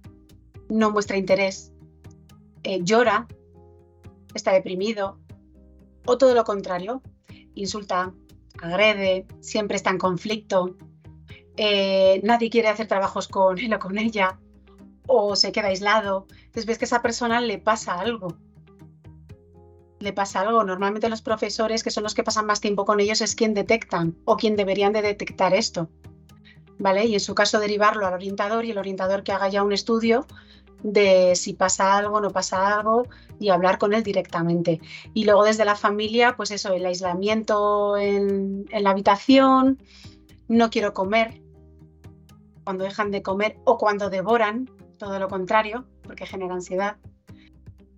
no muestra interés, eh, llora, está deprimido, o todo lo contrario, insulta, agrede, siempre está en conflicto, eh, nadie quiere hacer trabajos con él o con ella, o se queda aislado. Entonces ves que a esa persona le pasa algo. Le pasa algo. Normalmente los profesores, que son los que pasan más tiempo con ellos, es quien detectan o quien deberían de detectar esto. ¿Vale? Y en su caso derivarlo al orientador y el orientador que haga ya un estudio de si pasa algo, no pasa algo y hablar con él directamente. Y luego desde la familia, pues eso, el aislamiento en, la habitación, no quiero comer, cuando dejan de comer o cuando devoran, todo lo contrario, porque genera ansiedad.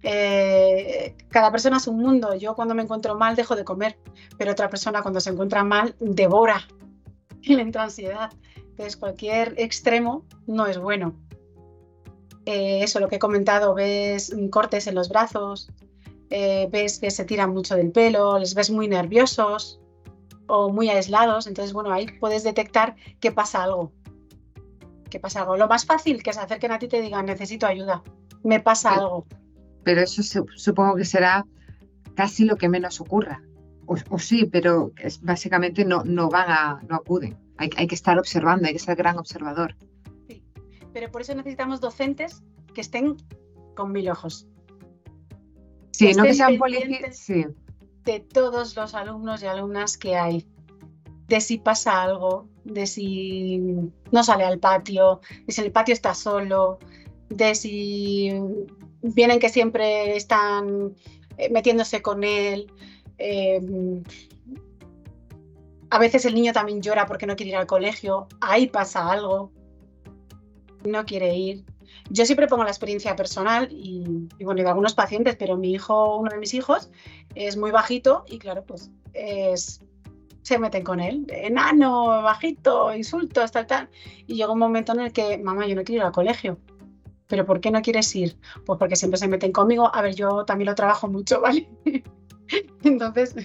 Eh, cada persona es un mundo. Yo cuando me encuentro mal dejo de comer, pero otra persona cuando se encuentra mal devora y le entra ansiedad. Entonces cualquier extremo no es bueno. Eh, eso, lo que he comentado, ves cortes en los brazos, eh, ves que se tiran mucho del pelo, les ves muy nerviosos o muy aislados. Entonces, bueno, ahí puedes detectar que pasa algo. Que pasa algo. Lo más fácil que se acerquen a ti y te digan, necesito ayuda, me pasa algo. Pero eso supongo que será casi lo que menos ocurra. O, sí, pero es, básicamente no, no van a, no acuden. Hay, hay que estar observando, hay que ser gran observador pero por eso necesitamos docentes que estén con mil ojos. Sí, no que sean policías. Sí. De todos los alumnos y alumnas que hay. De si pasa algo, de si no sale al patio, de si el patio está solo, de si vienen que siempre están eh, metiéndose con él. Em, a veces el niño también llora porque no quiere ir al colegio, ahí pasa algo no quiere ir. Yo siempre pongo la experiencia personal y, bueno, de algunos pacientes, pero mi hijo, uno de mis hijos, es muy bajito y claro, pues es, se meten con él, enano, bajito, insultos, tal, tal. Y llega un momento en el que, mamá, yo no quiero ir al colegio. ¿Pero por qué no quieres ir? Pues porque siempre se meten conmigo. A ver, yo también lo trabajo mucho, ¿vale? Entonces,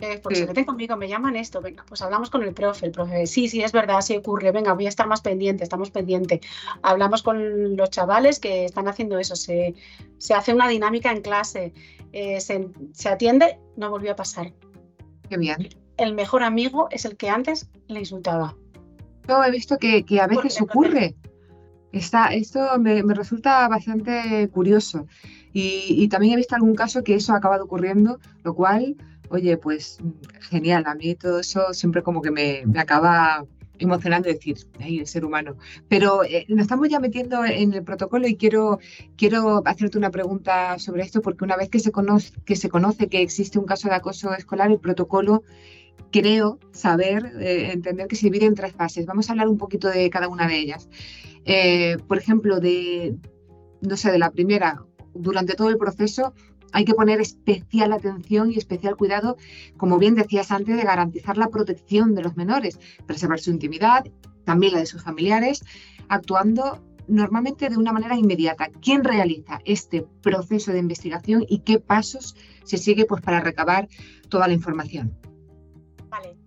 eh, porque se meten conmigo, me llaman esto, venga, pues hablamos con el profe, el profe, sí, sí, es verdad, sí ocurre, venga, voy a estar más pendiente, estamos pendientes. Hablamos con los chavales que están haciendo eso, se, hace una dinámica en clase, eh, se, atiende, no volvió a pasar. Qué bien. El mejor amigo es el que antes le insultaba. Yo he visto que, a veces ocurre. Está, esto me, resulta bastante curioso. Y, y, también he visto algún caso que eso ha acabado ocurriendo, lo cual oye, pues genial, a mí todo eso siempre como que me, acaba emocionando decir, ay, el ser humano. Pero eh, nos estamos ya metiendo en el protocolo y quiero, quiero hacerte una pregunta sobre esto, porque una vez que se, conoce, que se conoce que existe un caso de acoso escolar, el protocolo creo saber, eh, entender que se divide en tres fases. Vamos a hablar un poquito de cada una de ellas. Eh, por ejemplo, de, no sé, de la primera, durante todo el proceso, hay que poner especial atención y especial cuidado, como bien decías antes, de garantizar la protección de los menores, preservar su intimidad, también la de sus familiares, actuando normalmente de una manera inmediata. ¿Quién realiza este proceso de investigación y qué pasos se sigue pues, para recabar toda la información?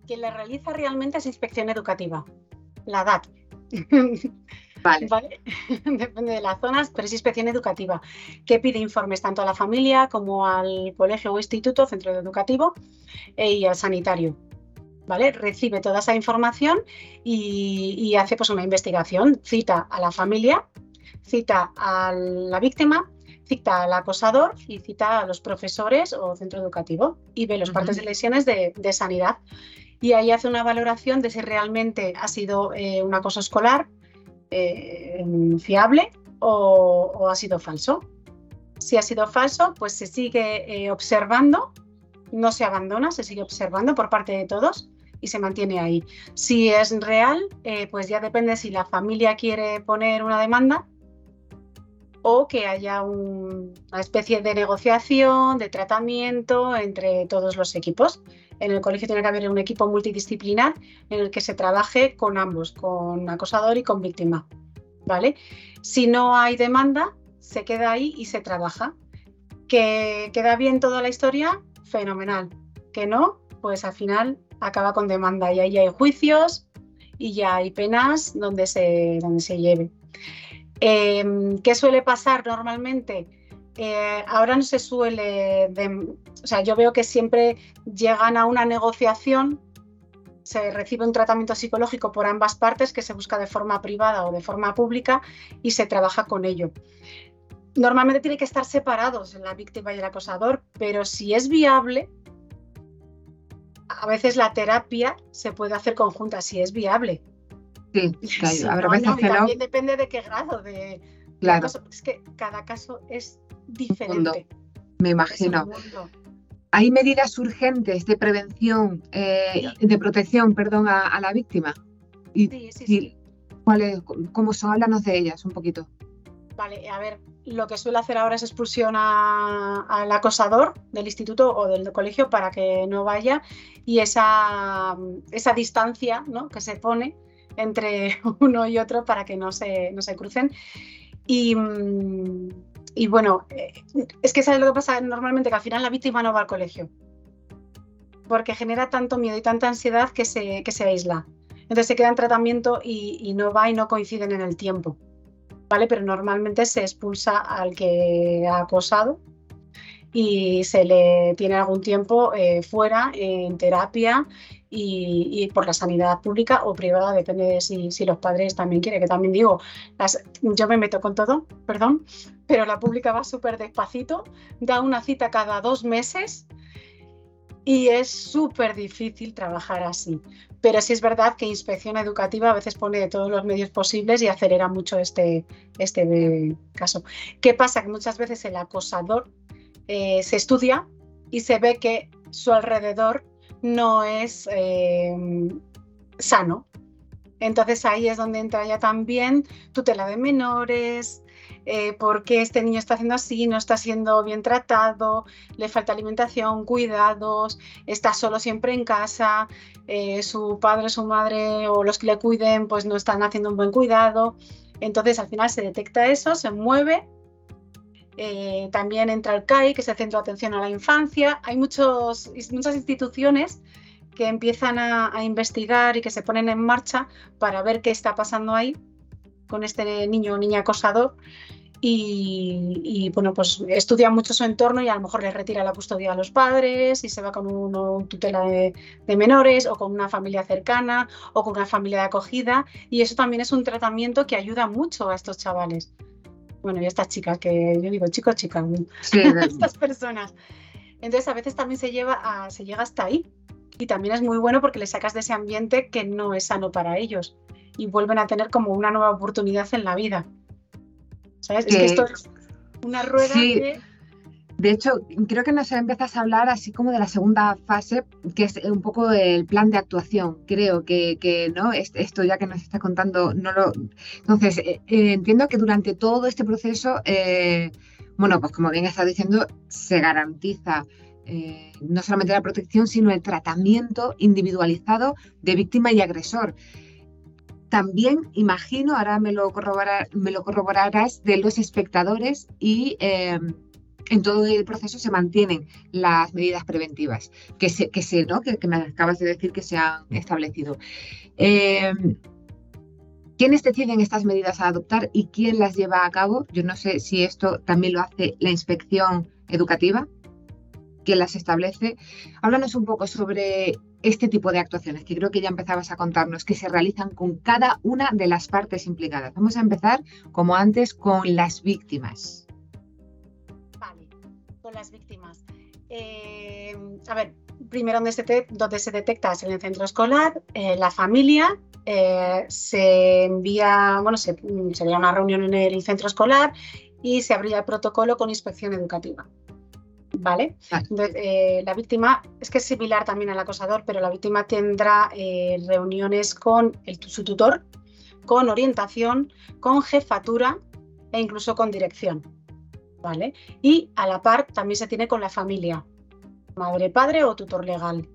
Quien la realiza realmente es inspección educativa, la DAT. Vale. Depende de las zonas, pero es inspección educativa, que pide informes tanto a la familia como al colegio o instituto, centro educativo eh, y al sanitario. ¿Vale? Recibe toda esa información y, hace pues, una investigación, cita a la familia, cita a la víctima, cita al acosador y cita a los profesores o centro educativo y ve los partes de lesiones de, de sanidad y ahí hace una valoración de si realmente ha sido eh, un acoso escolar eh, fiable o, ha sido falso. Si ha sido falso, pues se sigue eh, observando, no se abandona, se sigue observando por parte de todos y se mantiene ahí. Si es real, pues ya depende si la familia quiere poner una demanda o que haya una especie de negociación, de tratamiento entre todos los equipos. En el colegio tiene que haber un equipo multidisciplinar en el que se trabaje con ambos, con acosador y con víctima. ¿Vale? Si no hay demanda, se queda ahí y se trabaja. ¿Que queda bien toda la historia? Fenomenal. Que no, pues al final acaba con demanda y ahí hay juicios y ya hay penas donde se, donde se lleve. Em, ¿Qué suele pasar normalmente? Eh, ahora no se suele, o sea, yo veo que siempre llegan a una negociación, se recibe un tratamiento psicológico por ambas partes que se busca de forma privada o de forma pública y se trabaja con ello. Normalmente tiene que estar separados la víctima y el acosador, pero si es viable, a veces la terapia se puede hacer conjunta, si es viable. Sí, claro. también depende de qué grado de, claro. Es que cada caso es diferente. Me imagino. ¿Hay medidas urgentes de prevención, eh, de protección, perdón, a, la víctima? Y, sí, sí, sí. ¿cuáles, ¿Cómo son? Háblanos de ellas un poquito. Vale, a ver, lo que suele hacer ahora es expulsión al acosador del instituto o del colegio para que no vaya y esa, esa distancia ¿no? que se pone entre uno y otro para que no se, no se crucen. Y, mm, y bueno, eh, es que sabes lo que pasa normalmente, que al final la víctima no va al colegio, porque genera tanto miedo y tanta ansiedad que se, que se aísla. Entonces se queda en tratamiento y, no va y no coinciden en el tiempo. ¿Vale? Pero normalmente se expulsa al que ha acosado y se le tiene algún tiempo eh, fuera en terapia y, por la sanidad pública o privada, depende de si, los padres también quieren, que también digo, yo me meto con todo, perdón, pero la pública va súper despacito, da una cita cada dos meses y es súper difícil trabajar así. Pero sí es verdad que inspección educativa a veces pone todos los medios posibles y acelera mucho este, este caso. ¿Qué pasa? Que muchas veces el acosador eh, se estudia y se ve que su alrededor no es eh, sano. Entonces ahí es donde entra ya también tutela de menores, eh, por qué este niño está haciendo así, no está siendo bien tratado, le falta alimentación, cuidados, está solo siempre en casa, su padre, su madre o los que le cuiden pues no están haciendo un buen cuidado. Entonces al final se detecta eso, se mueve eh, también entra el CAI, que es el Centro de Atención a la Infancia. Hay muchos, muchas instituciones que empiezan a, investigar y que se ponen en marcha para ver qué está pasando ahí con este niño o niña acosador. Y, bueno, pues estudia mucho su entorno y a lo mejor le retira la custodia a los padres y se va con un tutela de, de, menores o con una familia cercana o con una familia de acogida. Y eso también es un tratamiento que ayuda mucho a estos chavales bueno, y estas chicas, que yo digo chicos, chicas, estas personas. Entonces a veces también se, lleva a, se llega hasta ahí y también es muy bueno porque le sacas de ese ambiente que no es sano para ellos y vuelven a tener como una nueva oportunidad en la vida. ¿Sabes? Es que esto es una rueda de de hecho, creo que nos empiezas a hablar así como de la segunda fase, que es un poco el plan de actuación. Creo que, ¿no? esto ya que nos está contando, no lo. Entonces, eh, eh, entiendo que durante todo este proceso, eh, bueno, pues como bien estás diciendo, se garantiza no solamente la protección, sino el tratamiento individualizado de víctima y agresor. También imagino, ahora me lo, me lo corroborarás, de los espectadores y en todo el proceso se mantienen las medidas preventivas que, se, que, se, ¿no? que, me acabas de decir que se han establecido. Em, ¿Quiénes deciden estas medidas a adoptar y quién las lleva a cabo? Yo no sé si esto también lo hace la inspección educativa, quién las establece. Háblanos un poco sobre este tipo de actuaciones que creo que ya empezabas a contarnos, que se realizan con cada una de las partes implicadas. Vamos a empezar, como antes, con las víctimas las víctimas. Eh, a ver, primero donde se, donde se detecta es en el centro escolar, eh, la familia, eh, se envía, bueno, se, sería una reunión en el centro escolar y se abría el protocolo con inspección educativa. ¿Vale? Eh, la víctima, es que es similar también al acosador, pero la víctima tendrá reuniones con el, su tutor, con orientación, con jefatura e incluso con dirección. Y a la par también se tiene con la familia, madre, padre o tutor legal.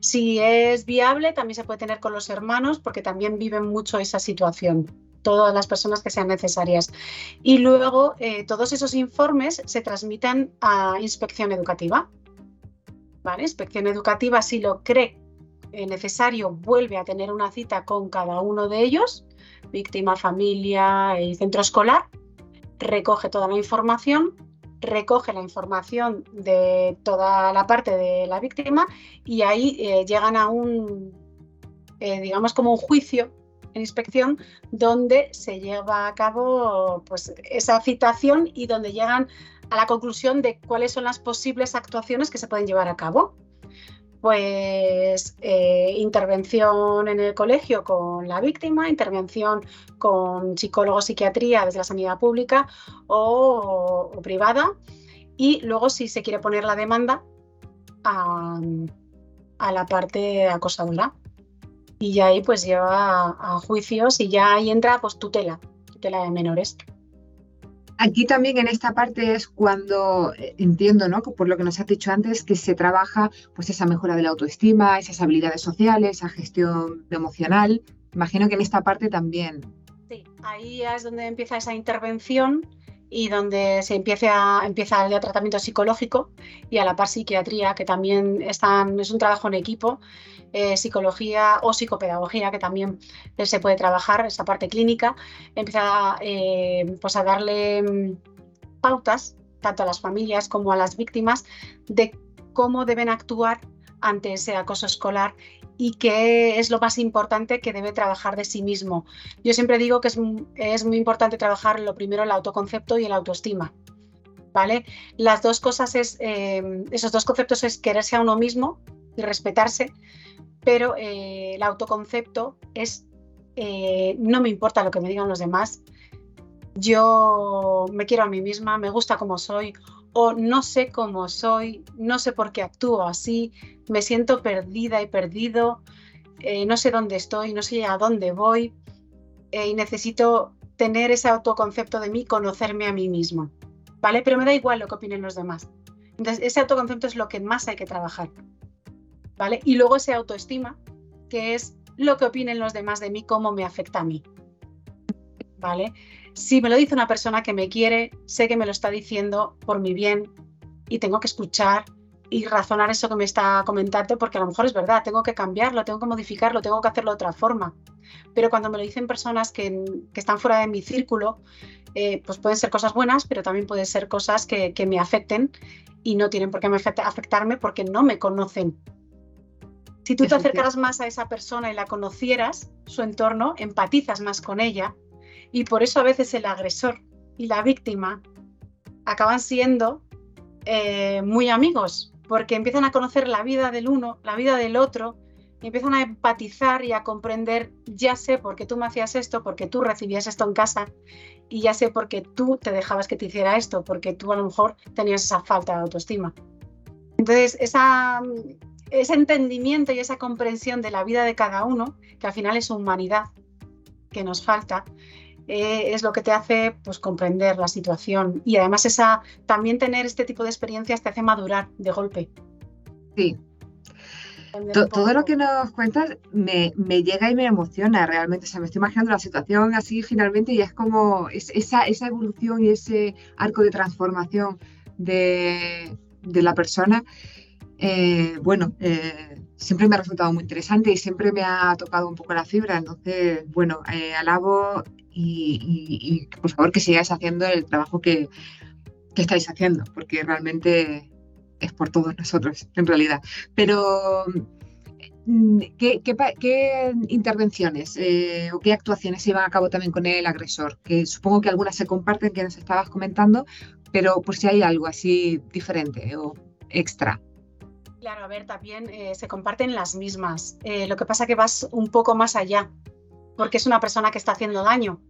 Si es viable, también se puede tener con los hermanos porque también viven mucho esa situación, todas las personas que sean necesarias. Y luego eh, todos esos informes se transmiten a inspección educativa. Inspección educativa, si lo cree eh, necesario, vuelve a tener una cita con cada uno de ellos, víctima, familia y centro escolar, recoge toda la información recoge la información de toda la parte de la víctima y ahí eh, llegan a un, eh, digamos, como un juicio en inspección donde se lleva a cabo pues, esa citación y donde llegan a la conclusión de cuáles son las posibles actuaciones que se pueden llevar a cabo. Pues eh, intervención en el colegio con la víctima, intervención con psicólogo, psiquiatría desde la sanidad pública o, privada. Y luego si se quiere poner la demanda a, la parte acosadora. Y ahí pues lleva a, juicios y ya ahí entra pues tutela, tutela de menores. Aquí también en esta parte es cuando eh, entiendo, ¿no? Por lo que nos has dicho antes, que se trabaja pues esa mejora de la autoestima, esas habilidades sociales, esa gestión emocional. Imagino que en esta parte también. Sí, ahí es donde empieza esa intervención y donde se empieza, empieza el tratamiento psicológico y a la par psiquiatría, que también están, es un trabajo en equipo, eh, psicología o psicopedagogía, que también se puede trabajar, esa parte clínica, empieza eh, pues a darle mm, pautas tanto a las familias como a las víctimas de cómo deben actuar ante ese acoso escolar y qué es lo más importante que debe trabajar de sí mismo. Yo siempre digo que es, es muy importante trabajar lo primero el autoconcepto y el autoestima. ¿Vale? Las dos cosas es, eh, esos dos conceptos es quererse a uno mismo y respetarse, pero eh, el autoconcepto es eh, no me importa lo que me digan los demás, yo me quiero a mí misma, me gusta como soy, o no sé cómo soy, no sé por qué actúo así, me siento perdida y perdido, eh, no sé dónde estoy, no sé a dónde voy y necesito tener ese autoconcepto de mí, conocerme a mí mismo, ¿vale? Pero me da igual lo que opinen los demás. Entonces, ese autoconcepto es lo que más hay que trabajar, ¿vale? Y luego ese autoestima, que es lo que opinen los demás de mí, cómo me afecta a mí, ¿vale? Si me lo dice una persona que me quiere, sé que me lo está diciendo por mi bien y tengo que escuchar y razonar eso que me está comentando porque a lo mejor es verdad, tengo que cambiarlo, tengo que modificarlo, tengo que hacerlo de otra forma. Pero cuando me lo dicen personas que, están fuera de mi círculo, eh, pues pueden ser cosas buenas, pero también pueden ser cosas que, me afecten y no tienen por qué afectarme porque no me conocen. Si tú te acercaras más a esa persona y la conocieras, su entorno, empatizas más con ella y por eso a veces el agresor y la víctima acaban siendo eh, muy amigos, porque empiezan a conocer la vida del uno, la vida del otro, y empiezan a empatizar y a comprender, ya sé por qué tú me hacías esto, porque tú recibías esto en casa, y ya sé por qué tú te dejabas que te hiciera esto, porque tú a lo mejor tenías esa falta de autoestima. Entonces, esa, ese entendimiento y esa comprensión de la vida de cada uno, que al final es humanidad que nos falta, eh, es lo que te hace pues, comprender la situación. Y además esa, también tener este tipo de experiencias te hace madurar de golpe. Sí. Todo lo que nos cuentas me, llega y me emociona realmente. O sea, me estoy imaginando la situación así finalmente y es como esa, esa evolución y ese arco de transformación de, la persona. Eh, bueno, eh, siempre me ha resultado muy interesante y siempre me ha tocado un poco la fibra. Entonces, bueno, alabo y, por favor que sigáis haciendo el trabajo que, estáis haciendo, porque realmente es por todos nosotros, en realidad. Pero, mm, ¿qué, intervenciones eh, o qué actuaciones se llevan a cabo también con el agresor? Que supongo que algunas se comparten, que nos estabas comentando, pero por si hay algo así diferente o extra. Claro, a ver, también eh, se comparten las mismas. Eh, lo que pasa que vas un poco más allá, porque es una persona que está haciendo daño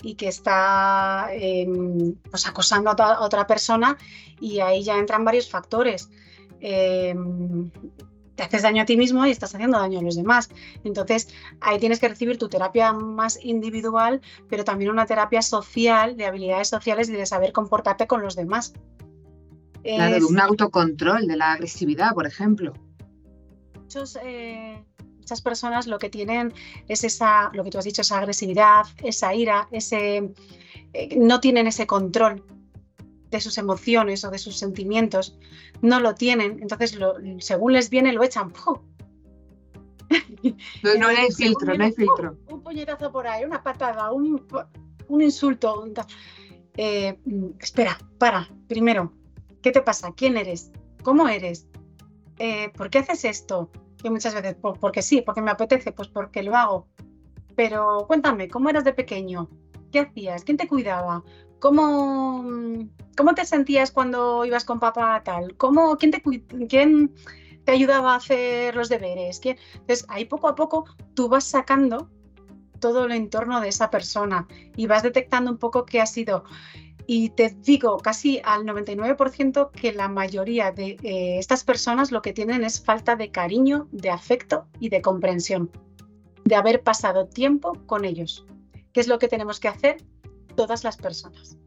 y que está em, pues, acosando a, otra persona y ahí ya entran varios factores. Em, te haces daño a ti mismo y estás haciendo daño a los demás. Entonces, ahí tienes que recibir tu terapia más individual, pero también una terapia social, de habilidades sociales y de saber comportarte con los demás. Claro, de un autocontrol de la agresividad, por ejemplo. Eh, muchas personas lo que tienen es esa, lo que tú has dicho, esa agresividad, esa ira, ese, eh, no tienen ese control de sus emociones o de sus sentimientos, no lo tienen, entonces según les viene lo echan. No, hay filtro, no hay filtro. Un puñetazo por ahí, una patada, un, insulto. Eh, espera, para, primero, ¿Qué te pasa? ¿Quién eres? ¿Cómo eres? Eh, ¿Por qué haces esto? Que muchas veces, porque sí, porque me apetece, pues porque lo hago. Pero cuéntame, ¿cómo eras de pequeño? ¿Qué hacías? ¿Quién te cuidaba? ¿Cómo, cómo te sentías cuando ibas con papá tal? ¿Cómo, quién, te, ¿Quién te ayudaba a hacer los deberes? ¿Quién? Entonces, ahí poco a poco tú vas sacando todo el entorno de esa persona y vas detectando un poco qué ha sido y te digo casi al 99% que la mayoría de eh, estas personas lo que tienen es falta de cariño, de afecto y de comprensión, de haber pasado tiempo con ellos. ¿Qué es lo que tenemos que hacer todas las personas?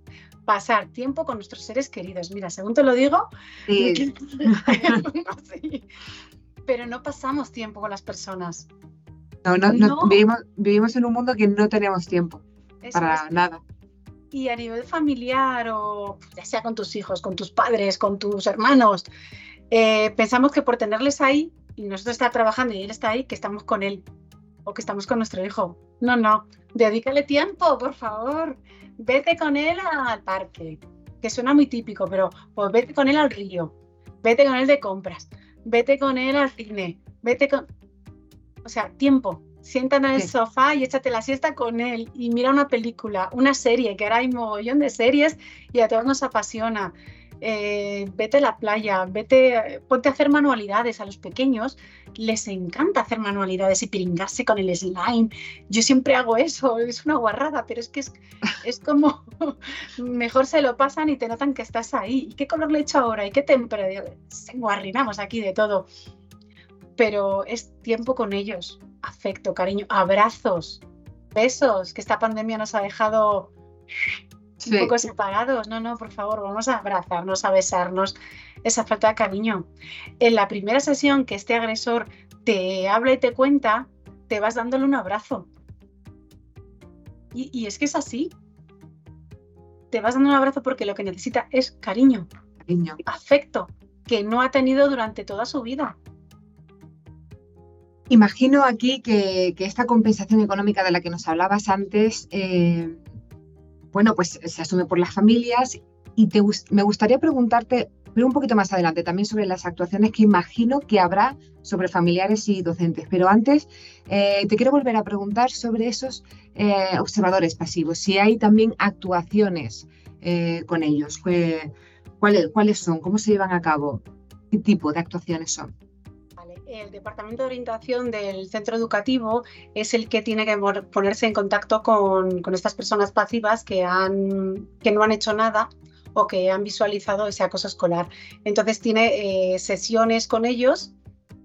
Pasar tiempo con nuestros seres queridos. Mira, según te lo digo, pero no pasamos tiempo con las personas. No, no, Vivimos, vivimos, en un mundo que no tenemos tiempo para nada y a nivel familiar o ya sea con tus hijos, con tus padres, con tus hermanos, eh, pensamos que por tenerles ahí y nosotros estar trabajando y él está ahí, que estamos con él o que estamos con nuestro hijo. No, no, dedícale tiempo, por favor. Vete con él al parque, que suena muy típico, pero pues vete con él al río, vete con él de compras, vete con él al cine, vete con... O sea, tiempo, siéntate en el sofá y échate la siesta con él y mira una película, una serie, que ahora hay mogollón de series y a todos nos apasiona. Eh, vete a la playa, vete, ponte a hacer manualidades. A los pequeños les encanta hacer manualidades y pringarse con el slime. Yo siempre hago eso, es una guarrada, pero es que es, es como mejor se lo pasan y te notan que estás ahí. ¿Y qué color le he hecho ahora? ¿Y qué temperatura? Se guarrinamos aquí de todo. Pero es tiempo con ellos afecto, cariño, abrazos, besos, que esta pandemia nos ha dejado un poco separados. No, no, por favor, vamos a abrazarnos, a besarnos. Esa falta de cariño. En la primera sesión que este agresor te habla y te cuenta, te vas dándole un abrazo. Y, y es que es así. Te vas dando un abrazo porque lo que necesita es cariño, cariño. afecto, que no ha tenido durante toda su vida. Imagino aquí que, esta compensación económica de la que nos hablabas antes, eh, bueno, pues se asume por las familias y me gustaría preguntarte, pero un poquito más adelante, también sobre las actuaciones que imagino que habrá sobre familiares y docentes. Pero antes, eh, te quiero volver a preguntar sobre esos eh, observadores pasivos, si hay también actuaciones con ellos, ¿cuáles, ¿cuáles son? ¿Cómo se llevan a cabo? ¿Qué tipo de actuaciones son? El departamento de orientación del centro educativo es el que tiene que ponerse en contacto con, estas personas pasivas que, han, que no han hecho nada o que han visualizado ese acoso escolar. Entonces tiene eh, sesiones con ellos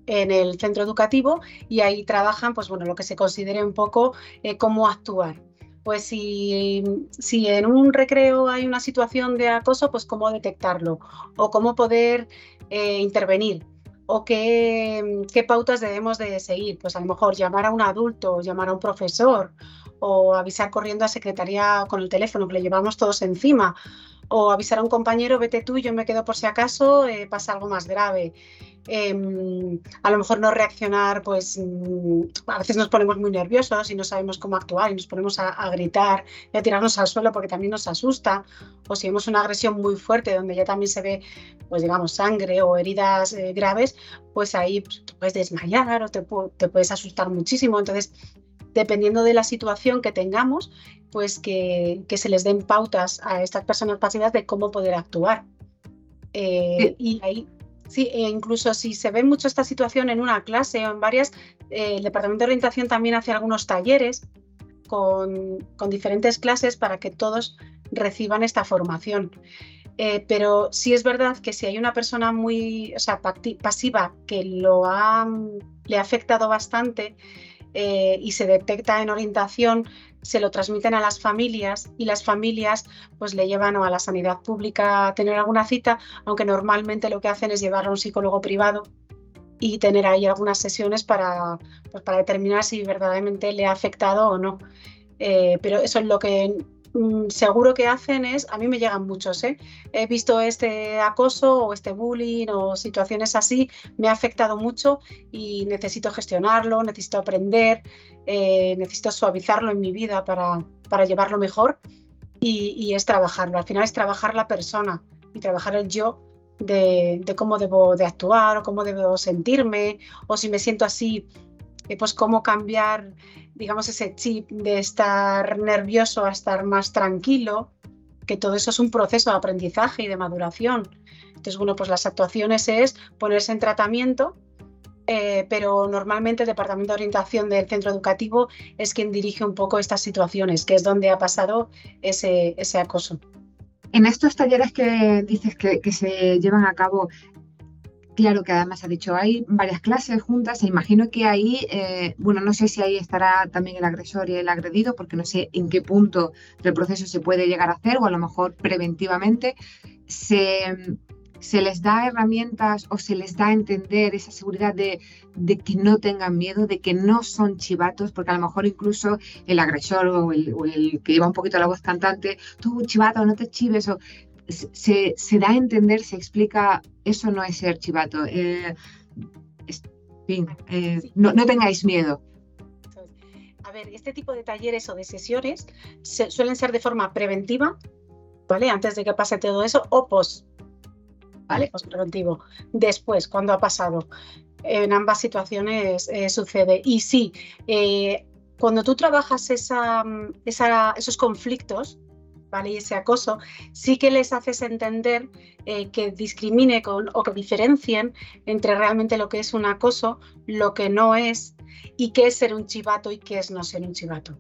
en el centro educativo y ahí trabajan pues bueno lo que se considere un poco eh, cómo actuar pues si, si, en un recreo hay una situación de acoso pues cómo detectarlo o cómo poder eh, intervenir o qué, pautas debemos de seguir. Pues a lo mejor llamar a un adulto, llamar a un profesor o avisar corriendo a secretaría con el teléfono que le llevamos todos encima o avisar a un compañero, vete tú, yo me quedo por si acaso eh, pasa algo más grave. Em, a lo mejor no reaccionar, pues mm, a veces nos ponemos muy nerviosos y no sabemos cómo actuar y nos ponemos a, gritar y a tirarnos al suelo porque también nos asusta. O si vemos una agresión muy fuerte donde ya también se ve, pues digamos, sangre o heridas eh, graves, pues ahí pues, te puedes desmayar o te, te puedes asustar muchísimo. Entonces, dependiendo de la situación que tengamos, pues que, que, se les den pautas a estas personas pasivas de cómo poder actuar. Eh, y ahí Sí, e incluso si se ve mucho esta situación en una clase o en varias, eh, el Departamento de Orientación también hace algunos talleres con, diferentes clases para que todos reciban esta formación. Eh, pero sí es verdad que si hay una persona muy pasiva que lo ha, le ha afectado bastante eh, y se detecta en orientación, se lo transmiten a las familias y las familias pues le llevan a la sanidad pública a tener alguna cita, aunque normalmente lo que hacen es llevar a un psicólogo privado y tener ahí algunas sesiones para, pues, para determinar si verdaderamente le ha afectado o no. Eh, pero eso es lo que mm, seguro que hacen es, a mí me llegan muchos, ¿eh? he visto este acoso o este bullying o situaciones así, me ha afectado mucho y necesito gestionarlo, necesito aprender, eh, necesito suavizarlo en mi vida para, para llevarlo mejor y, es trabajarlo. Al final es trabajar la persona y trabajar el yo de, cómo debo de actuar o cómo debo sentirme o si me siento así, eh, pues cómo cambiar, digamos, ese chip de estar nervioso a estar más tranquilo, que todo eso es un proceso de aprendizaje y de maduración. Entonces, bueno, pues las actuaciones es ponerse en tratamiento eh, pero normalmente el Departamento de Orientación del Centro Educativo es quien dirige un poco estas situaciones, que es donde ha pasado ese, ese acoso. En estos talleres que dices que, se llevan a cabo, claro que además ha dicho, hay varias clases juntas e imagino que ahí, eh, bueno, no sé si ahí estará también el agresor y el agredido, porque no sé en qué punto del proceso se puede llegar a hacer o a lo mejor preventivamente. Se, se les da herramientas o se les da a entender esa seguridad de, que no tengan miedo, de que no son chivatos, porque a lo mejor incluso el agresor o el, que lleva un poquito la voz cantante, tú chivato, no te chives, o se, da a entender, se explica, eso no es ser chivato. Eh, fin, eh, no, tengáis miedo. A ver, este tipo de talleres o de sesiones suelen ser de forma preventiva, ¿vale? Antes de que pase todo eso, o post ¿vale? Os Después, cuando ha pasado, en ambas situaciones eh, sucede. Y sí, cuando tú trabajas esa, esos conflictos, Y ese acoso, sí que les haces entender eh, que discrimine o que diferencien entre realmente lo que es un acoso, lo que no es, y qué es ser un chivato y qué es no ser un chivato.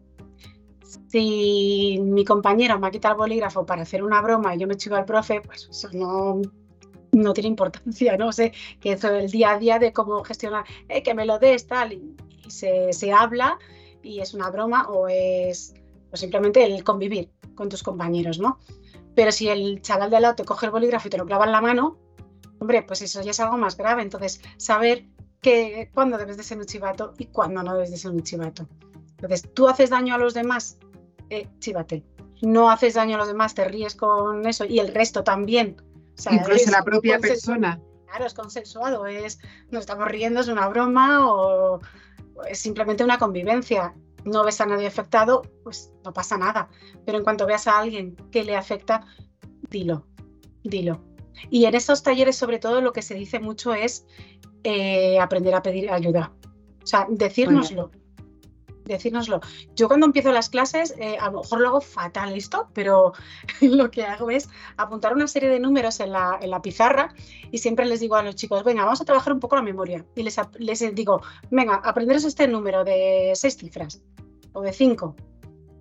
Si mi compañero me ha quitado el bolígrafo para hacer una broma y yo me chivo al profe, pues eso no, no tiene importancia, ¿no? sé, que eso el día a día de cómo gestionar, eh, que me lo des, tal, y, se, habla y es una broma o es simplemente el convivir con tus compañeros, ¿no? Pero si el chaval de al lado te coge el bolígrafo y te lo clava en la mano, hombre, pues eso ya es algo más grave. Entonces, saber que cuándo debes de ser un chivato y cuándo no debes de ser un chivato. Entonces, tú haces daño a los demás, eh, chivate. No haces daño a los demás, te ríes con eso y el resto también Incluso la propia persona. Claro, es consensuado, es, nos estamos riendo, es una broma o, es simplemente una convivencia. No ves a nadie afectado, pues no pasa nada. Pero en cuanto veas a alguien que le afecta, dilo, dilo. Y en estos talleres, sobre todo, lo que se dice mucho es eh, aprender a pedir ayuda. O sea, decírnoslo decírnoslo. Yo cuando empiezo las clases, eh, a lo mejor lo hago fatal esto, pero lo que hago es apuntar una serie de números en la, pizarra y siempre les digo a los chicos, venga, vamos a trabajar un poco la memoria. Y les, digo, venga, aprenderos este número de seis cifras o de cinco.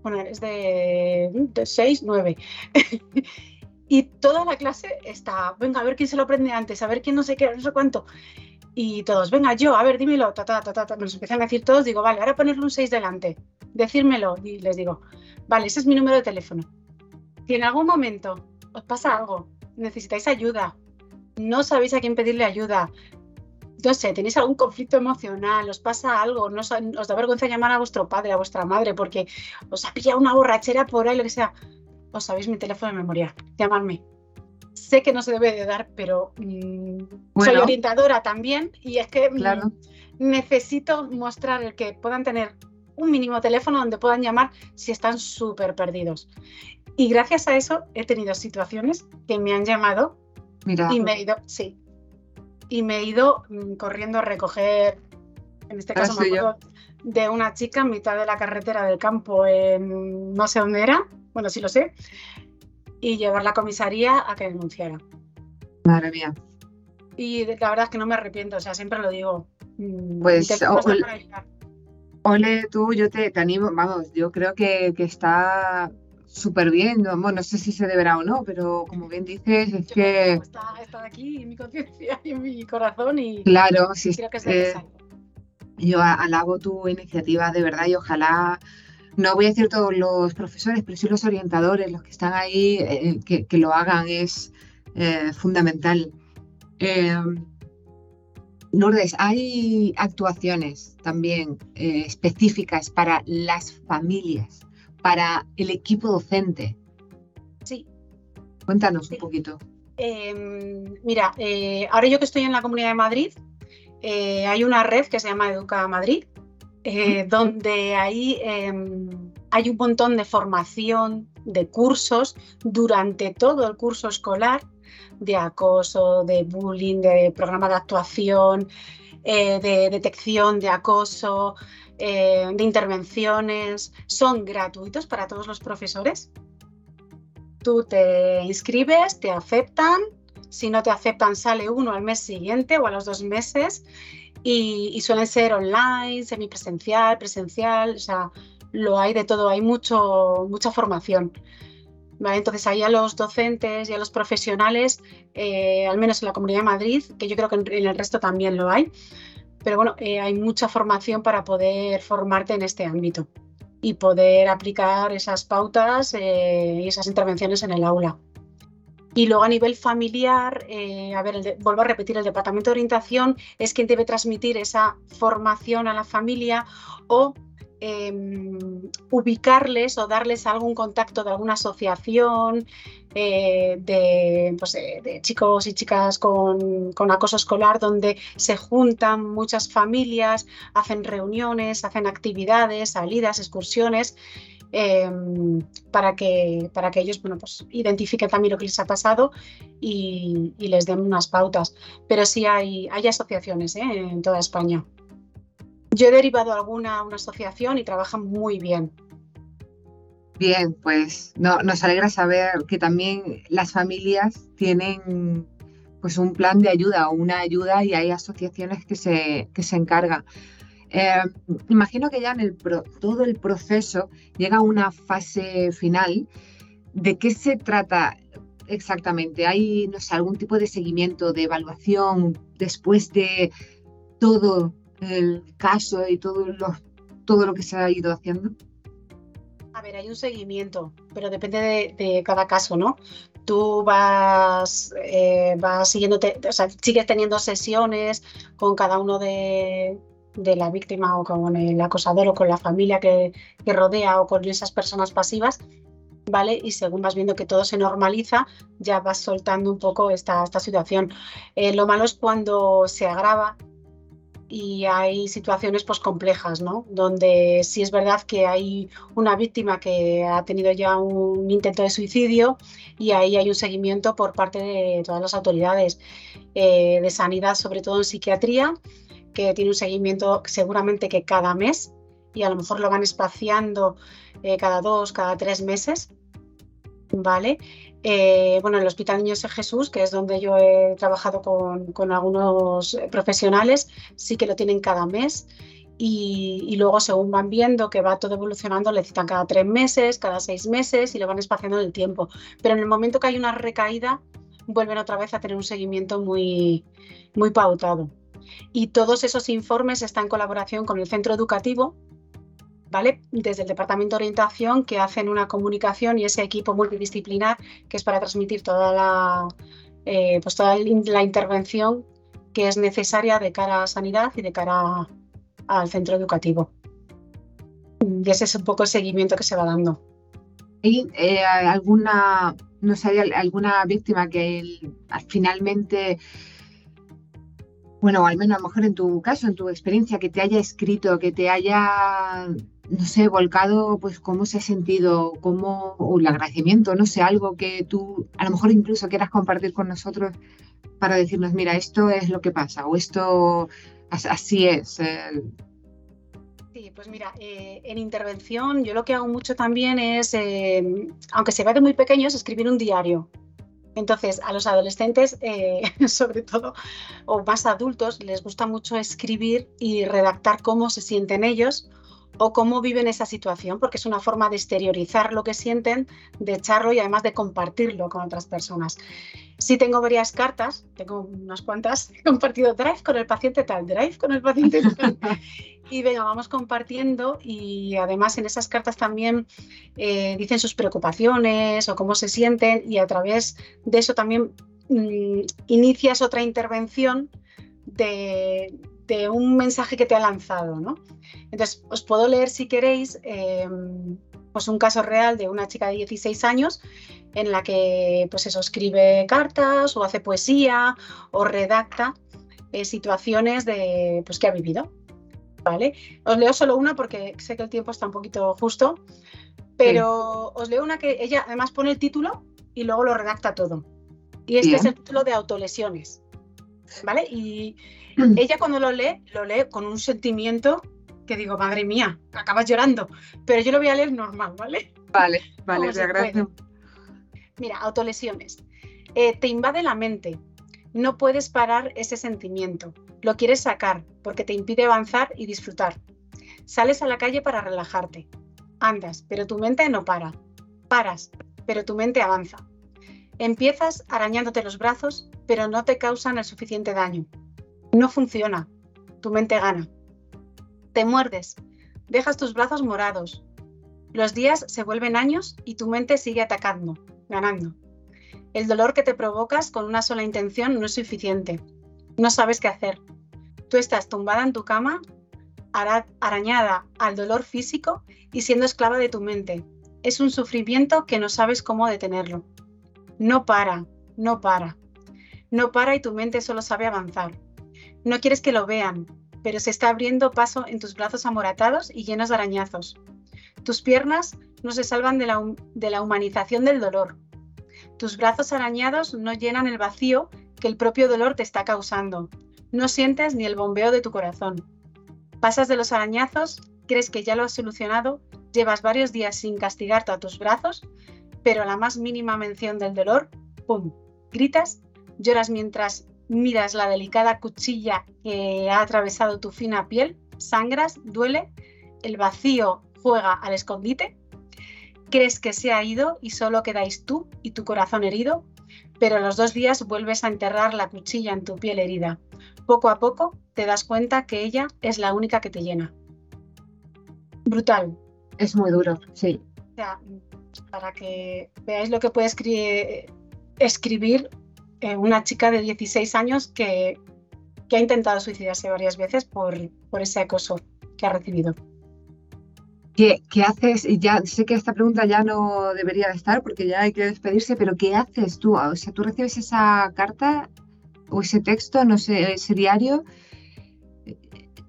Bueno, es de seis, nueve. y toda la clase está, venga, a ver quién se lo aprende antes, a ver quién no sé qué, no sé cuánto. Y todos, venga, yo, a ver, dímelo, ta, ta, ta, ta, Nos empiezan a decir todos, digo, vale, ahora ponerle un 6 delante, decírmelo. Y les digo, vale, ese es mi número de teléfono. Si en algún momento os pasa algo, necesitáis ayuda, no sabéis a quién pedirle ayuda, no sé, tenéis algún conflicto emocional, os pasa algo, no os, os da vergüenza llamar a vuestro padre, a vuestra madre, porque os ha pillado una borrachera por ahí, lo que sea, os sabéis mi teléfono de memoria, llamadme sé que no se debe de dar, pero mm, soy orientadora también y es que mm, necesito mostrar que puedan tener un mínimo teléfono donde puedan llamar si están súper perdidos. Y gracias a eso he tenido situaciones que me han llamado y me he ido, sí, y me he ido mm, corriendo a recoger, en este caso me acuerdo de una chica en mitad de la carretera del campo en no sé dónde era, bueno, sí lo sé, y llevar la comisaría a que denunciara. Madre mía. y la verdad es que no me arrepiento, o sea, siempre lo digo. Mm, pues ole, tú, yo te, animo, vamos, yo creo que, está súper bien, no, bueno, no sé si se deberá o no, pero como bien dices, es que... Está, está, aquí en mi conciencia y en mi corazón y claro, sí, creo que es necesario. yo alabo tu iniciativa de verdad y ojalá no voy a decir todos los profesores, pero sí los orientadores, los que están ahí, eh, que, lo hagan, es eh, fundamental. Eh, Lourdes, hay actuaciones también eh, específicas para las familias, para el equipo docente. Sí. Cuéntanos un poquito. Em, mira, ahora yo que estoy en la Comunidad de Madrid, hay una red que se llama Educa Madrid, donde ahí em, hay un montón de formación, de cursos durante todo el curso escolar de acoso, de bullying, de programa de actuación, eh, de detección de acoso, eh, de intervenciones. Son gratuitos para todos los profesores. Tú te inscribes, te aceptan. Si no te aceptan, sale uno al mes siguiente o a los dos meses. Y, y suelen ser online, semipresencial, presencial. O sea, lo hay de todo. Hay mucho, mucha formación. Entonces ahí a los docentes y a los profesionales, eh, al menos en la Comunidad de Madrid, que yo creo que en, el resto también lo hay, pero bueno, eh, hay mucha formación para poder formarte en este ámbito y poder aplicar esas pautas eh, y esas intervenciones en el aula. Y luego a nivel familiar, a ver, vuelvo a repetir, el departamento de orientación es quien debe transmitir esa formación a la familia o Em, ubicarles o darles algún contacto de alguna asociación eh, pues, de, chicos y chicas con, acoso escolar donde se juntan muchas familias, hacen reuniones, hacen actividades, salidas, excursiones. Em, para, que, para que ellos bueno, pues, identifiquen también lo que les ha pasado y, les den unas pautas. Pero sí hay, hay asociaciones ¿eh? en toda España. Yo he derivado alguna una asociación y trabajan muy bien. Bien, pues no, nos alegra saber que también las familias tienen pues un plan de ayuda o una ayuda y hay asociaciones que se, que se encargan. Eh, imagino que ya en el todo el proceso llega a una fase final. ¿De qué se trata exactamente? ¿Hay algún tipo de seguimiento, de evaluación después de todo el caso y todo lo, que se ha ido haciendo? A ver, hay un seguimiento, pero depende de, cada caso, ¿no? Tú eh, vas siguiéndote, o sea, sigues teniendo sesiones con cada uno de, de la víctima o con el acosador o con la familia que, rodea o con esas personas pasivas, ¿vale? Y según vas viendo que todo se normaliza, ya vas soltando un poco esta, esta situación. Eh, lo malo es cuando se agrava y hay situaciones pues complejas, ¿no? Donde sí es verdad que hay una víctima que ha tenido ya un intento de suicidio y ahí hay un seguimiento por parte de todas las autoridades eh, de sanidad, sobre todo en psiquiatría, que tiene un seguimiento seguramente que cada mes y a lo mejor lo van espaciando eh, cada dos, cada tres meses, ¿vale? Eh, bueno, en el Hospital Niños de Jesús, que es donde yo he trabajado con, algunos profesionales, sí que lo tienen cada mes. Y, luego, según van viendo que va todo evolucionando, le citan cada tres meses, cada seis meses y lo van espaciando en el tiempo. Pero en el momento que hay una recaída, vuelven otra vez a tener un seguimiento muy, muy pautado. Y todos esos informes están en colaboración con el centro educativo, ¿vale? Desde el Departamento de Orientación que hacen una comunicación y ese equipo multidisciplinar que es para transmitir toda la, eh, pues toda la intervención que es necesaria de cara a sanidad y de cara al centro educativo. Y ese es un poco el seguimiento que se va dando. ¿Hay eh, alguna, no sé, alguna víctima que finalmente, bueno, al menos a lo mejor en tu caso, en tu experiencia, que te haya escrito, que te haya no sé, volcado, pues cómo se ha sentido, cómo, o el agradecimiento, no sé, algo que tú a lo mejor incluso quieras compartir con nosotros para decirnos, mira, esto es lo que pasa, o esto así es. Sí, pues mira, eh, en intervención yo lo que hago mucho también es, eh, aunque se vea de muy pequeño, es escribir un diario. Entonces, a los adolescentes, eh, sobre todo, o más adultos, les gusta mucho escribir y redactar cómo se sienten ellos o cómo viven esa situación, porque es una forma de exteriorizar lo que sienten, de echarlo y además de compartirlo con otras personas. Sí tengo varias cartas, tengo unas cuantas, he compartido Drive con el paciente tal, Drive con el paciente tal. y venga, vamos compartiendo y además en esas cartas también eh, dicen sus preocupaciones o cómo se sienten y a través de eso también mm, inicias otra intervención de, un mensaje que te ha lanzado, ¿no? Entonces, os puedo leer si queréis em, pues un caso real de una chica de 16 años en la que pues eso, escribe cartas o hace poesía o redacta eh, situaciones de, pues, que ha vivido. ¿vale? Os leo solo una porque sé que el tiempo está un poquito justo, pero os leo una que ella además pone el título y luego lo redacta todo. Y este es el título de autolesiones. ¿Vale? Y ella cuando lo lee, lo lee con un sentimiento que digo, madre mía, acabas llorando. Pero yo lo voy a leer normal, ¿vale? Vale, vale, gracias. Mira, autolesiones. Eh, te invade la mente. No puedes parar ese sentimiento. Lo quieres sacar porque te impide avanzar y disfrutar. Sales a la calle para relajarte. Andas, pero tu mente no para. Paras, pero tu mente avanza. Empiezas arañándote los brazos, pero no te causan el suficiente daño. No funciona. Tu mente gana. Te muerdes. Dejas tus brazos morados. Los días se vuelven años y tu mente sigue atacando, ganando. El dolor que te provocas con una sola intención no es suficiente. No sabes qué hacer. Tú estás tumbada en tu cama, arañada al dolor físico y siendo esclava de tu mente. Es un sufrimiento que no sabes cómo detenerlo. No para, no para. No para y tu mente solo sabe avanzar. No quieres que lo vean, pero se está abriendo paso en tus brazos amoratados y llenos de arañazos. Tus piernas no se salvan de la, humanización del dolor. Tus brazos arañados no llenan el vacío que el propio dolor te está causando. No sientes ni el bombeo de tu corazón. Pasas de los arañazos, crees que ya lo has solucionado, llevas varios días sin castigarte a tus brazos, pero a la más mínima mención del dolor, ¡pum! Gritas, lloras mientras miras la delicada cuchilla que ha atravesado tu fina piel, sangras, duele, el vacío juega al escondite, crees que se ha ido y solo quedáis tú y tu corazón herido, pero a los dos días vuelves a enterrar la cuchilla en tu piel herida. Poco a poco te das cuenta que ella es la única que te llena. Brutal. Es muy duro, sí. O sea, para que veáis lo que puede escribir una chica de 16 años que, ha intentado suicidarse varias veces por, por ese acoso que ha recibido. ¿Qué, ¿Qué, haces? Ya sé que esta pregunta ya no debería estar porque ya hay que despedirse, pero ¿qué haces tú? O sea, tú recibes esa carta o ese texto, no sé, ese diario.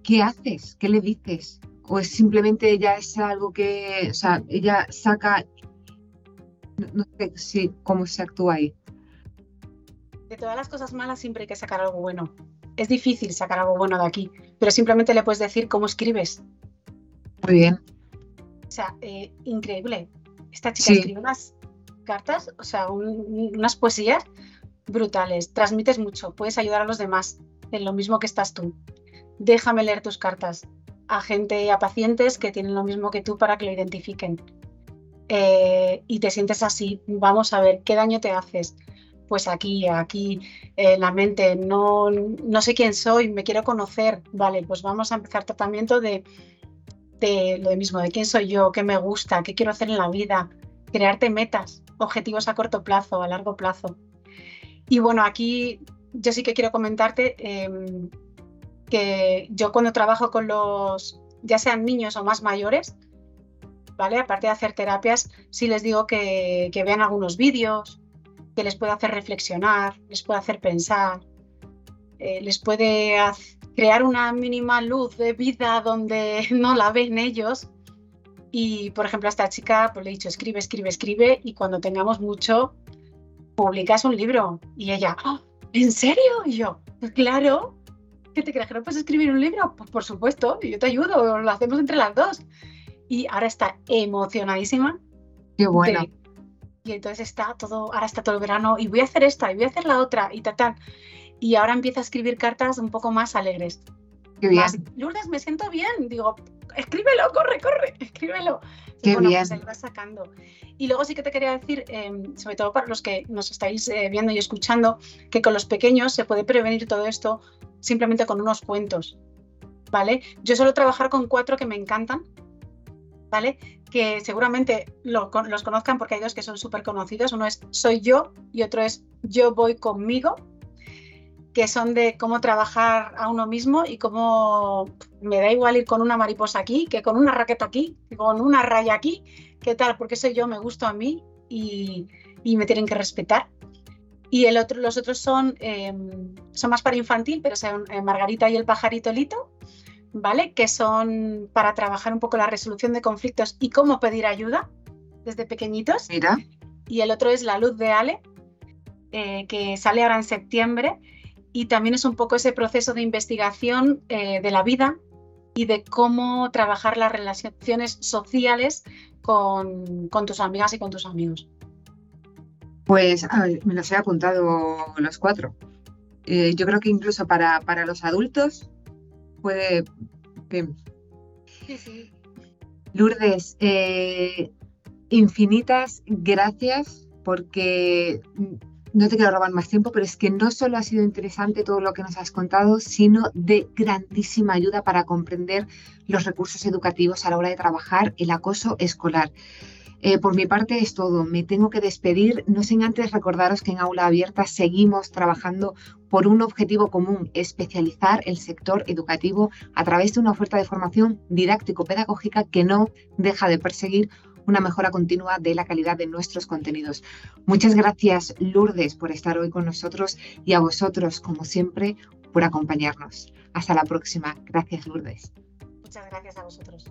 ¿Qué haces? ¿Qué le dices? ¿O es simplemente ella es algo que, o sea, ella saca, no, sé si, cómo se actúa ahí? De todas las cosas malas siempre hay que sacar algo bueno. Es difícil sacar algo bueno de aquí, pero simplemente le puedes decir cómo escribes. Muy bien. O sea, eh, increíble. Esta chica escribe unas cartas, o sea, unas poesías brutales. Transmites mucho, puedes ayudar a los demás en lo mismo que estás tú. Déjame leer tus cartas a gente, a pacientes que tienen lo mismo que tú para que lo identifiquen. Eh, y te sientes así, vamos a ver qué daño te haces, pues aquí, aquí en la mente, no, no sé quién soy, me quiero conocer, vale, pues vamos a empezar tratamiento de, de lo mismo, de quién soy yo, qué me gusta, qué quiero hacer en la vida, crearte metas, objetivos a corto plazo, a largo plazo. Y bueno, aquí yo sí que quiero comentarte em, que yo cuando trabajo con los, ya sean niños o más mayores, ¿vale? Aparte de hacer terapias, sí les digo que, que vean algunos vídeos, que les puede hacer reflexionar, les puede hacer pensar, eh, les puede crear una mínima luz de vida donde no la ven ellos. Y, por ejemplo, a esta chica pues, le he dicho, escribe, escribe, escribe, y cuando tengamos mucho, publicas un libro. Y ella, ¡Ah! ¿en serio? Y yo, pues claro, ¿qué te crees que no puedes escribir un libro? Pues por supuesto, yo te ayudo, lo hacemos entre las dos. Y ahora está emocionadísima Qué bueno y entonces está todo, ahora está todo el verano y voy a hacer esta y voy a hacer la otra y tal, tal. Y ahora empieza a escribir cartas un poco más alegres. Qué bien. Lourdes, me siento bien. Digo, escríbelo, corre, corre, escríbelo. Qué bueno, bien. pues ahí va sacando. Y luego sí que te quería decir, em, sobre todo para los que nos estáis eh, viendo y escuchando, que con los pequeños se puede prevenir todo esto simplemente con unos cuentos. ¿Vale? Yo suelo trabajar con cuatro que me encantan, ¿vale? Que seguramente los conozcan porque hay dos que son súper conocidos. Uno es Soy yo y otro es Yo voy conmigo, que son de cómo trabajar a uno mismo y cómo me da igual ir con una mariposa aquí, que con una raqueta aquí, con una raya aquí, qué tal, porque soy yo, me gusto a mí y, y me tienen que respetar. Y el otro, los otros son, eh, son más para infantil, pero son eh, Margarita y el pajarito Lito, ¿vale? Que son para trabajar un poco la resolución de conflictos y cómo pedir ayuda desde pequeñitos. Mira, Y el otro es La luz de Ale, eh, que sale ahora en septiembre. Y también es un poco ese proceso de investigación eh, de la vida y de cómo trabajar las relaciones sociales con, con tus amigas y con tus amigos. pues me los he apuntado los cuatro. Eh, yo creo que incluso para, para los adultos puede... que- Sí, sí. Lourdes, eh, infinitas gracias porque no te quiero robar más tiempo, pero es que no solo ha sido interesante todo lo que nos has contado, sino de grandísima ayuda para comprender los recursos educativos a la hora de trabajar el acoso escolar. Eh, por mi parte es todo. Me tengo que despedir, no sin antes recordaros que en Aula Abierta seguimos trabajando por un objetivo común, especializar el sector educativo a través de una oferta de formación didáctico-pedagógica que no deja de perseguir una mejora continua de la calidad de nuestros contenidos. Muchas gracias, Lourdes, por estar hoy con nosotros y a vosotros, como siempre, por acompañarnos. Hasta la próxima. Gracias, Lourdes. Muchas gracias a vosotros.